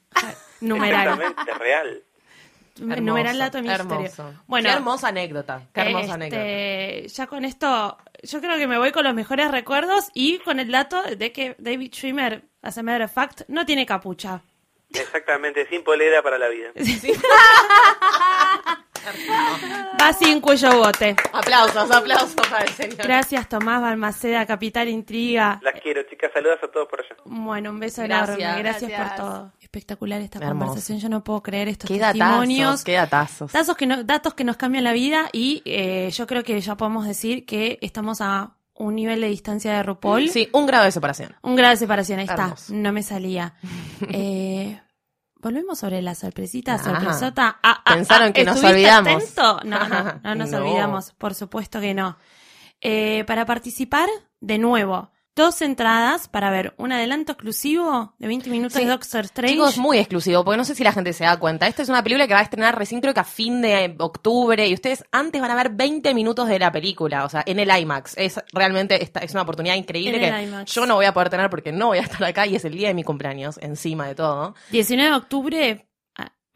[SPEAKER 2] Numeral.
[SPEAKER 5] exactamente real.
[SPEAKER 3] Hermoso,
[SPEAKER 2] Numeral dato mingitorio. Bueno,
[SPEAKER 3] Qué hermosa anécdota. Qué hermosa
[SPEAKER 2] este,
[SPEAKER 3] anécdota.
[SPEAKER 2] Ya con esto, yo creo que me voy con los mejores recuerdos y con el dato de que David Schwimmer, as a matter of fact, no tiene capucha.
[SPEAKER 5] Exactamente, sin polera para la vida.
[SPEAKER 2] Va sin cuello bote.
[SPEAKER 3] Aplausos, aplausos para el señor.
[SPEAKER 2] Gracias, Tomás Balmaceda, Capital Intriga.
[SPEAKER 5] Las quiero, chicas. Saludos a todos por allá.
[SPEAKER 2] Bueno, un beso
[SPEAKER 3] Gracias.
[SPEAKER 2] enorme. Gracias,
[SPEAKER 4] Gracias.
[SPEAKER 2] por todo. Espectacular esta
[SPEAKER 3] Hermoso.
[SPEAKER 2] conversación. Yo no puedo creer estos
[SPEAKER 3] Qué
[SPEAKER 2] testimonios.
[SPEAKER 3] datazos, qué datazos.
[SPEAKER 2] Datos que, no- datos que nos cambian la vida y eh, yo creo que ya podemos decir que estamos a un nivel de distancia de RuPaul.
[SPEAKER 3] Sí, un grado de separación.
[SPEAKER 2] Un grado de separación, ahí está. No me salía. Eh, Volvemos sobre la sorpresita, sorpresota. Ah, ah,
[SPEAKER 3] Pensaron
[SPEAKER 2] ah,
[SPEAKER 3] que nos
[SPEAKER 2] ¿estuviste
[SPEAKER 3] olvidamos.
[SPEAKER 2] atento? No, no, no nos
[SPEAKER 3] No.
[SPEAKER 2] olvidamos, por supuesto que no. Eh, para participar, de nuevo, dos entradas para ver un adelanto exclusivo de 20 minutos
[SPEAKER 3] Sí.
[SPEAKER 2] de Doctor Strange.
[SPEAKER 3] Chicos, muy exclusivo, porque no sé si la gente se da cuenta. Esta es una película que va a estrenar recién creo que a fin de octubre y ustedes antes van a ver 20 minutos de la película, o sea, en el IMAX. Es realmente esta es una oportunidad increíble
[SPEAKER 2] En
[SPEAKER 3] que yo no voy a poder tener porque no voy a estar acá y es el día de mi cumpleaños, encima de todo.
[SPEAKER 2] 19 de octubre,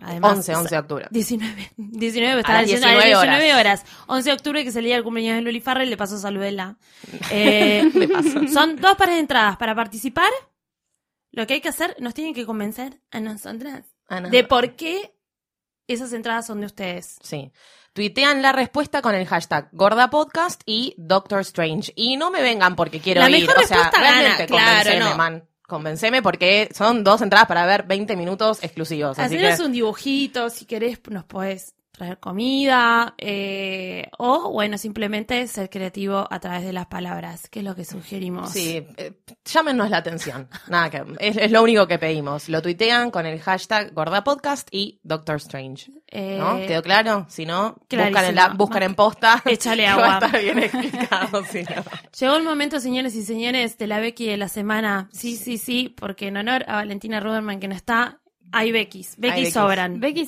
[SPEAKER 2] además.
[SPEAKER 3] 11, 11 de octubre.
[SPEAKER 2] 19, 19, estaba diciendo,
[SPEAKER 3] 19
[SPEAKER 2] a las 19 horas. 11 de octubre, que es el día del cumpleaños de Luli Farrell, le paso saludela. Eh,
[SPEAKER 3] De paso.
[SPEAKER 2] Son dos pares de entradas para participar. Lo que hay que hacer, nos tienen que convencer a nosotras
[SPEAKER 3] Ah, no.
[SPEAKER 2] de por qué esas entradas son de ustedes.
[SPEAKER 3] Sí. Tuitean la respuesta con el hashtag GordaPodcast y Doctor Strange. Y no me vengan porque quiero
[SPEAKER 2] La
[SPEAKER 3] ir.
[SPEAKER 2] mejor
[SPEAKER 3] o sea,
[SPEAKER 2] respuesta gana,
[SPEAKER 3] realmente
[SPEAKER 2] claro, no.
[SPEAKER 3] man. Convenceme porque son dos entradas para ver 20 minutos exclusivos. Así que...
[SPEAKER 2] un dibujito, si querés, nos podés traer comida, eh, o bueno, simplemente ser creativo a través de las palabras, que es lo que sugerimos.
[SPEAKER 3] Sí, eh, llámenos la atención. Nada que es, es lo único que pedimos. Lo tuitean con el hashtag GordaPodcast y Doctor Strange.
[SPEAKER 2] Eh,
[SPEAKER 3] ¿No? ¿Quedó claro? Si no, buscan en,
[SPEAKER 2] clarísimo.
[SPEAKER 3] la, buscan en posta.
[SPEAKER 2] Échale agua.
[SPEAKER 3] Va a estar bien explicado. si no.
[SPEAKER 2] Llegó el momento, señores y señores, de la Becky de la semana. Sí, sí, sí, porque en honor a Valentina Ruderman, que no está, hay Beckys. Becky
[SPEAKER 3] Beckys.
[SPEAKER 2] sobran.
[SPEAKER 4] Becky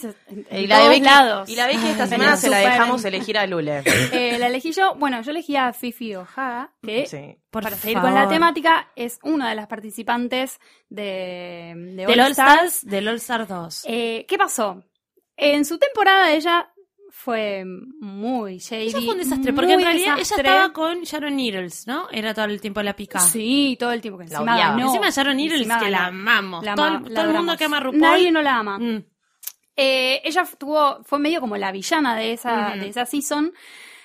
[SPEAKER 3] Y la, de Becky,
[SPEAKER 4] lados.
[SPEAKER 3] y la Becky esta
[SPEAKER 2] Ay,
[SPEAKER 3] semana se la dejamos elegir a Lule.
[SPEAKER 4] Eh, la elegí yo, bueno, yo elegí a Fifi Ojada, que
[SPEAKER 3] Sí.
[SPEAKER 2] Por
[SPEAKER 4] para seguir
[SPEAKER 2] favor.
[SPEAKER 4] con la temática es una de las participantes de, de
[SPEAKER 2] Del
[SPEAKER 4] All
[SPEAKER 2] All
[SPEAKER 4] Stars.
[SPEAKER 2] Stars, del All Star 2.
[SPEAKER 4] Eh, ¿Qué pasó? En su temporada ella fue muy shady.
[SPEAKER 2] Ella fue un desastre, porque en realidad
[SPEAKER 4] desastre.
[SPEAKER 2] ella estaba con Sharon Needles, ¿no? Era todo el tiempo la pica.
[SPEAKER 4] Sí, todo el tiempo que
[SPEAKER 3] La
[SPEAKER 4] encima
[SPEAKER 3] odiaba.
[SPEAKER 4] ganó.
[SPEAKER 2] Encima Sharon Needles,
[SPEAKER 4] Encima
[SPEAKER 2] que la amamos.
[SPEAKER 4] La
[SPEAKER 2] todo
[SPEAKER 4] ama-
[SPEAKER 2] el,
[SPEAKER 4] la
[SPEAKER 2] todo el mundo que ama a RuPaul.
[SPEAKER 4] Nadie no la ama.
[SPEAKER 2] Mm.
[SPEAKER 4] Eh, ella tuvo, fue medio como la villana de esa, de esa season.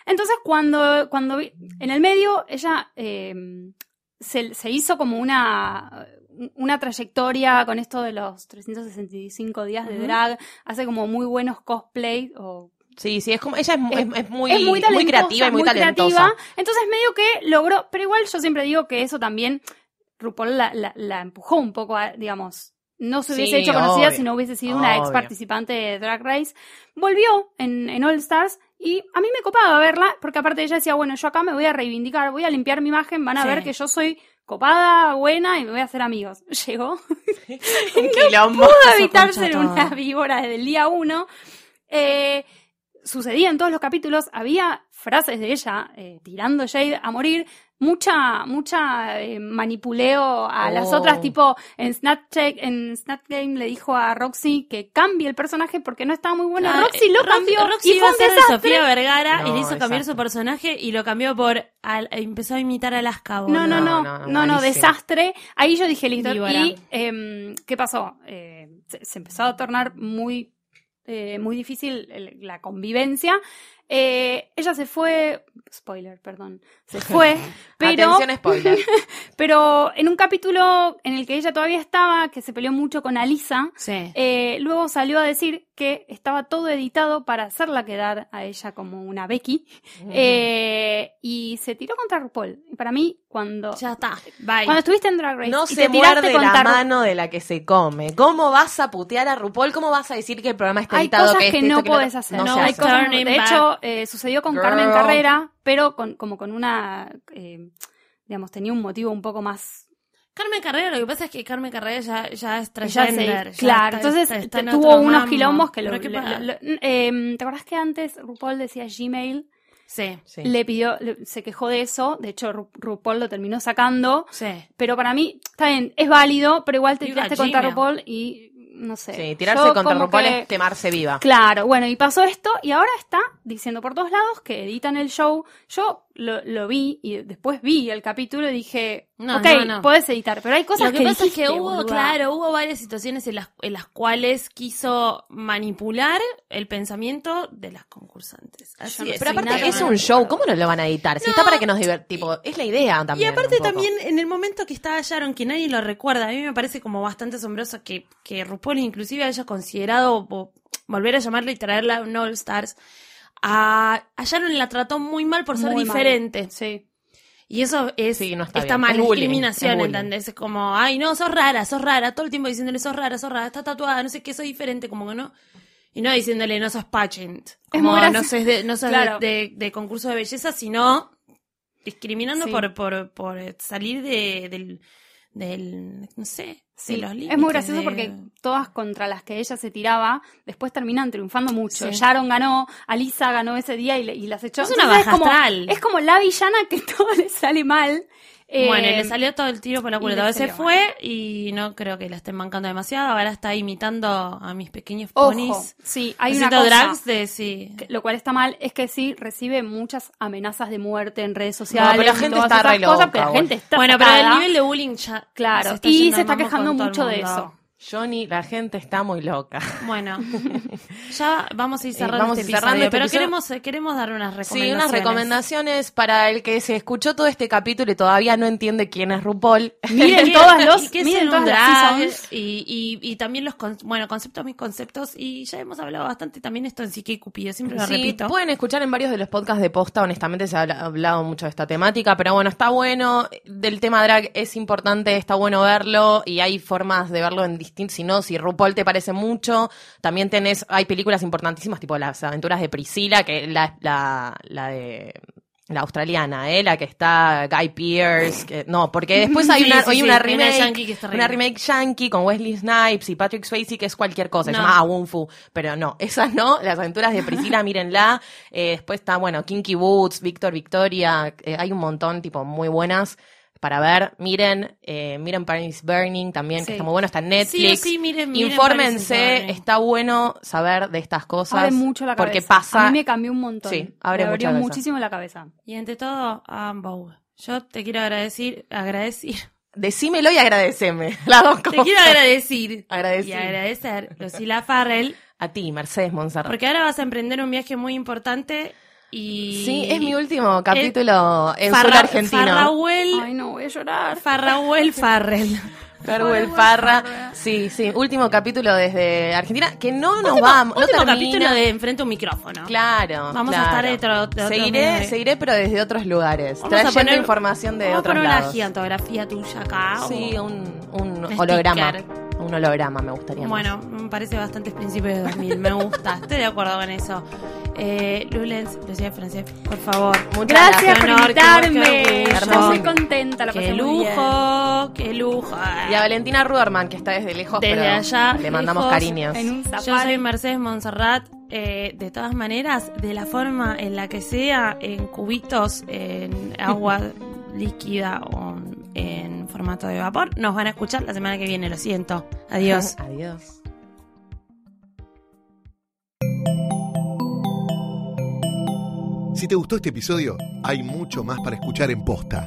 [SPEAKER 4] Entonces, cuando, cuando vi- en el medio, ella eh, se, se hizo como una, una trayectoria con esto de los 365 días de drag. Hace como muy buenos cosplay o
[SPEAKER 3] Sí, sí, es como, ella es, mu-
[SPEAKER 4] Es-
[SPEAKER 3] es- es muy,
[SPEAKER 4] es muy
[SPEAKER 3] creativa y muy, talentosa.
[SPEAKER 4] creativa. Entonces medio que logró, pero igual yo siempre digo que eso también RuPaul la, la, la empujó un poco a, digamos, no se hubiese
[SPEAKER 3] Sí,
[SPEAKER 4] hecho conocida
[SPEAKER 3] obvio,
[SPEAKER 4] si no hubiese sido una ex participante de Drag Race. Volvió en, en All Stars y a mí me copaba verla, porque aparte ella decía, bueno, yo acá me voy a reivindicar, voy a limpiar mi imagen, van a
[SPEAKER 2] Sí.
[SPEAKER 4] ver que yo soy copada, buena y me voy a hacer amigos. Llegó
[SPEAKER 3] quilombo.
[SPEAKER 4] pudo evitar ser una víbora desde el día uno. Eh, sucedía en todos los capítulos, había frases de ella eh, tirando Jade a morir, mucha, mucha eh, manipuleo a las
[SPEAKER 3] Oh.
[SPEAKER 4] otras, tipo en Snapchat, en Snap Game le dijo a Roxy que cambie el personaje porque no estaba muy bueno.
[SPEAKER 2] Claro,
[SPEAKER 4] Roxy lo
[SPEAKER 2] Roxy-
[SPEAKER 4] cambió
[SPEAKER 2] Roxy
[SPEAKER 4] y
[SPEAKER 2] iba
[SPEAKER 4] fue
[SPEAKER 2] a
[SPEAKER 4] un
[SPEAKER 2] ser de
[SPEAKER 4] desastre.
[SPEAKER 2] Sofía Vergara y le hizo cambiar su personaje y lo cambió por. al- empezó a imitar a Alaska.
[SPEAKER 4] No, no,
[SPEAKER 3] No,
[SPEAKER 4] no,
[SPEAKER 3] no,
[SPEAKER 4] no, no, desastre. Ahí yo dije listo.
[SPEAKER 2] Víbora.
[SPEAKER 4] Y em, ¿qué pasó? Eh, se, se empezó a tornar muy, eh, muy difícil la convivencia. Eh, ella se fue, spoiler, perdón, se fue, pero,
[SPEAKER 3] Atención, spoiler.
[SPEAKER 4] pero en un capítulo en el que ella todavía estaba, que se peleó mucho con Alisa,
[SPEAKER 2] Sí.
[SPEAKER 4] eh, luego salió a decir que estaba todo editado para hacerla quedar a ella como una Becky eh, y se tiró contra RuPaul. Y para mí, cuando,
[SPEAKER 2] Ya está. Bye.
[SPEAKER 4] cuando estuviste en Drag Race
[SPEAKER 3] No
[SPEAKER 4] y
[SPEAKER 3] se
[SPEAKER 4] te tiraste
[SPEAKER 3] muerde la
[SPEAKER 4] Ru-
[SPEAKER 3] mano de la que se come. ¿Cómo vas a putear a RuPaul? ¿Cómo vas a decir que el programa está
[SPEAKER 4] hay
[SPEAKER 3] editado?
[SPEAKER 4] cosas
[SPEAKER 3] que,
[SPEAKER 4] que,
[SPEAKER 3] este,
[SPEAKER 4] no
[SPEAKER 3] esto, que lo
[SPEAKER 4] puedes hacer.
[SPEAKER 3] No,
[SPEAKER 4] No, hay cosas- de
[SPEAKER 2] back.
[SPEAKER 4] hecho, eh, sucedió con
[SPEAKER 3] Girl.
[SPEAKER 4] Carmen Carrera, pero con, como con una, eh, digamos, tenía un motivo un poco más
[SPEAKER 2] Carmen Carrera, lo que pasa es que Carmen Carrera ya, ya es
[SPEAKER 4] Ya
[SPEAKER 2] transgender.
[SPEAKER 4] claro,
[SPEAKER 2] está-
[SPEAKER 4] entonces
[SPEAKER 2] está- está en
[SPEAKER 4] te- tuvo unos
[SPEAKER 2] mambo.
[SPEAKER 4] quilombos que lo, lo- eh, ¿Te acordás que antes RuPaul decía Gmail?
[SPEAKER 2] Sí,
[SPEAKER 3] Sí.
[SPEAKER 4] Le pidió, le- se quejó de eso, de hecho Ru- RuPaul lo terminó sacando,
[SPEAKER 2] sí.
[SPEAKER 4] pero para mí, está bien, es válido, pero igual te tiraste contra. RuPaul y no sé.
[SPEAKER 3] Sí, tirarse
[SPEAKER 4] Yo
[SPEAKER 3] contra RuPaul
[SPEAKER 4] que-
[SPEAKER 3] es quemarse viva.
[SPEAKER 4] Claro, bueno, y pasó esto y ahora está diciendo por todos lados que editan el show. Yo lo, lo vi y después vi el capítulo y dije,
[SPEAKER 2] No,
[SPEAKER 4] ok,
[SPEAKER 2] no, no.
[SPEAKER 4] podés editar, pero hay cosas
[SPEAKER 2] Lo que, pasa
[SPEAKER 4] dijiste,
[SPEAKER 2] es que hubo,
[SPEAKER 4] boluda.
[SPEAKER 2] claro, hubo varias situaciones en las, en las cuales quiso manipular el pensamiento de las concursantes. Así
[SPEAKER 4] no
[SPEAKER 2] es.
[SPEAKER 3] Pero aparte es un show. ¿cómo no lo van a editar? Si está para que nos divertimos, es la idea
[SPEAKER 2] Y
[SPEAKER 3] también.
[SPEAKER 2] aparte
[SPEAKER 3] un poco.
[SPEAKER 2] también en el momento que estaba Sharon, que nadie lo recuerda, a mí me parece como bastante asombroso que, que RuPaul inclusive haya considerado vo- volver a llamarla y traerla a un All Stars. A, a Sharon la trató muy mal por ser
[SPEAKER 4] Muy mal.
[SPEAKER 2] diferente.
[SPEAKER 4] Sí.
[SPEAKER 2] Y eso es,
[SPEAKER 3] Sí, no está
[SPEAKER 2] mal,
[SPEAKER 3] Es bullying,
[SPEAKER 2] discriminación,
[SPEAKER 3] es.
[SPEAKER 2] ¿entendés? Es como, ay, no, sos rara, sos rara, todo el tiempo diciéndole, sos rara, sos rara, está tatuada, no sé qué, sos diferente, como que no. Y no diciéndole, no sos pageant,
[SPEAKER 4] Es
[SPEAKER 2] como
[SPEAKER 4] muy
[SPEAKER 2] no sos, de, no sos de- de, de concurso de belleza, sino discriminando
[SPEAKER 4] Sí.
[SPEAKER 2] por, por, por salir de, del, del, no sé,
[SPEAKER 4] Sí,
[SPEAKER 2] de los límites.
[SPEAKER 4] es muy gracioso
[SPEAKER 2] de-
[SPEAKER 4] porque todas contra las que ella se tiraba después terminan triunfando mucho.
[SPEAKER 2] Sí.
[SPEAKER 4] Sharon ganó, Alisa ganó ese día y, le- y las echó.
[SPEAKER 2] Es una
[SPEAKER 4] Entonces
[SPEAKER 2] baja
[SPEAKER 4] como,
[SPEAKER 2] astral.
[SPEAKER 4] es como la villana que todo le sale mal. Eh,
[SPEAKER 2] Bueno, y le salió todo el tiro por la culata.
[SPEAKER 4] le
[SPEAKER 2] A veces
[SPEAKER 4] salió
[SPEAKER 2] fue y no creo que la estén bancando demasiado. Ahora está imitando a mis pequeños
[SPEAKER 4] Ojo,
[SPEAKER 2] ponis.
[SPEAKER 4] sí, hay una cosa.
[SPEAKER 2] drags de sí.
[SPEAKER 4] que- lo cual está mal es que sí recibe muchas amenazas de muerte en redes sociales.
[SPEAKER 3] pero la gente está re
[SPEAKER 4] cosas, pero la
[SPEAKER 3] bueno.
[SPEAKER 4] gente está
[SPEAKER 2] Bueno, pero el nivel de bullying ya.
[SPEAKER 4] Claro,
[SPEAKER 2] está
[SPEAKER 4] y se está quejando mucho de eso.
[SPEAKER 3] Johnny, la gente está muy loca.
[SPEAKER 2] Bueno, ya vamos a ir
[SPEAKER 3] Eh,
[SPEAKER 2] cerrando
[SPEAKER 3] vamos
[SPEAKER 2] este
[SPEAKER 3] cerrando
[SPEAKER 2] episodio,
[SPEAKER 3] este
[SPEAKER 2] pero
[SPEAKER 3] episodio.
[SPEAKER 2] queremos queremos dar unas recomendaciones.
[SPEAKER 3] Sí, unas recomendaciones para el que se escuchó todo este capítulo y todavía no entiende quién es RuPaul.
[SPEAKER 4] Miren
[SPEAKER 2] ¿Qué-
[SPEAKER 4] todas los,
[SPEAKER 2] y
[SPEAKER 4] miren todas las
[SPEAKER 2] y, y, y también los bueno conceptos mis conceptos y ya hemos hablado bastante también esto en Psique y Cupido siempre lo
[SPEAKER 3] Sí,
[SPEAKER 2] repito
[SPEAKER 3] pueden escuchar en varios de los podcasts de posta, honestamente se ha habla- hablado mucho de esta temática, pero bueno, está bueno, del tema drag es importante, está bueno verlo y hay formas de verlo en distintos, si no, si RuPaul te parece mucho, también tenés, hay películas importantísimas tipo Las aventuras de Priscila, que la, la, la de... La australiana, ¿eh? La que está Guy Pearce. que- no, porque después hay una,
[SPEAKER 2] sí,
[SPEAKER 3] hay
[SPEAKER 2] sí,
[SPEAKER 3] una
[SPEAKER 2] hay una
[SPEAKER 3] remake.
[SPEAKER 2] yankee que está
[SPEAKER 3] una remake yankee con Wesley Snipes y Patrick Swayze que es cualquier cosa. Se
[SPEAKER 2] No.
[SPEAKER 3] llama Awun Fu. Pero no, esas no. Las aventuras de Priscila, mírenla. Eh, después está, bueno, Kinky Boots, Víctor Victoria. eh, hay un montón, tipo, muy buenas para ver. Miren, eh, miren Paris Burning también,
[SPEAKER 4] Sí.
[SPEAKER 3] que está muy bueno. Está en
[SPEAKER 2] Sí
[SPEAKER 3] Netflix.
[SPEAKER 2] sí, miren, miren
[SPEAKER 3] Infórmense, está bueno saber de estas cosas.
[SPEAKER 4] Abre mucho la cabeza.
[SPEAKER 3] Porque pasa.
[SPEAKER 4] A mí me cambió un montón.
[SPEAKER 3] Sí, abre
[SPEAKER 4] me
[SPEAKER 3] mucho
[SPEAKER 4] abrió
[SPEAKER 3] la
[SPEAKER 4] muchísimo la cabeza.
[SPEAKER 2] y ante todo a Bow yo te quiero agradecer agradecer
[SPEAKER 3] Decímelo y agradeceme. Las dos
[SPEAKER 2] te
[SPEAKER 3] cosas.
[SPEAKER 2] quiero agradecer
[SPEAKER 3] Agradecer.
[SPEAKER 2] y agradecer Lucila Farrell
[SPEAKER 3] A ti, Mercedes Monserrat.
[SPEAKER 2] porque ahora vas a emprender un viaje muy importante y
[SPEAKER 3] Sí, es mi último capítulo en
[SPEAKER 2] Farra-
[SPEAKER 3] suelo argentino.
[SPEAKER 2] Farrahuel
[SPEAKER 4] Ay, no, voy a llorar.
[SPEAKER 2] Farrahuel Farrell
[SPEAKER 3] Farwell Farra. Sí, sí, último capítulo desde Argentina, que no nos
[SPEAKER 2] último,
[SPEAKER 3] vamos, no
[SPEAKER 2] último
[SPEAKER 3] termina.
[SPEAKER 2] capítulo de enfrente a un micrófono
[SPEAKER 3] Claro,
[SPEAKER 2] Vamos a
[SPEAKER 3] claro.
[SPEAKER 2] estar de otro- de otro
[SPEAKER 3] seguiré,
[SPEAKER 2] medio.
[SPEAKER 3] seguiré, pero desde otros lugares,
[SPEAKER 2] Vamos a
[SPEAKER 3] trayendo
[SPEAKER 2] poner-
[SPEAKER 3] información de
[SPEAKER 2] vamos a
[SPEAKER 3] otros
[SPEAKER 2] poner
[SPEAKER 3] lados.
[SPEAKER 2] una gigantografía tuya acá
[SPEAKER 3] Sí,
[SPEAKER 2] o-
[SPEAKER 3] un, un holograma,
[SPEAKER 2] sticker.
[SPEAKER 3] un holograma me gustaría. más.
[SPEAKER 2] Bueno, me parece bastante principio de 2000. Me gusta, estoy de acuerdo con eso. Eh, Lulens, Lucía Francés, por favor.
[SPEAKER 3] Muchas
[SPEAKER 4] Gracias por
[SPEAKER 2] Qué honor, qué
[SPEAKER 4] invitarme.
[SPEAKER 2] orgullo.
[SPEAKER 4] Estoy muy contenta, la
[SPEAKER 2] Qué
[SPEAKER 4] pasé muy bien.
[SPEAKER 2] Lujo, qué lujo.
[SPEAKER 3] Y a Valentina Ruderman, que está desde lejos,
[SPEAKER 2] Desde
[SPEAKER 3] pero
[SPEAKER 2] allá,
[SPEAKER 3] le mandamos
[SPEAKER 2] lejos,
[SPEAKER 3] cariños.
[SPEAKER 4] En un
[SPEAKER 2] Yo soy Mercedes Monserrat. eh, de todas maneras, de la forma en la que sea, en cubitos, en agua líquida o en formato de vapor, nos van a escuchar la semana que viene, lo siento. Adiós.
[SPEAKER 3] Adiós.
[SPEAKER 1] Si te gustó este episodio, hay mucho más para escuchar en Posta.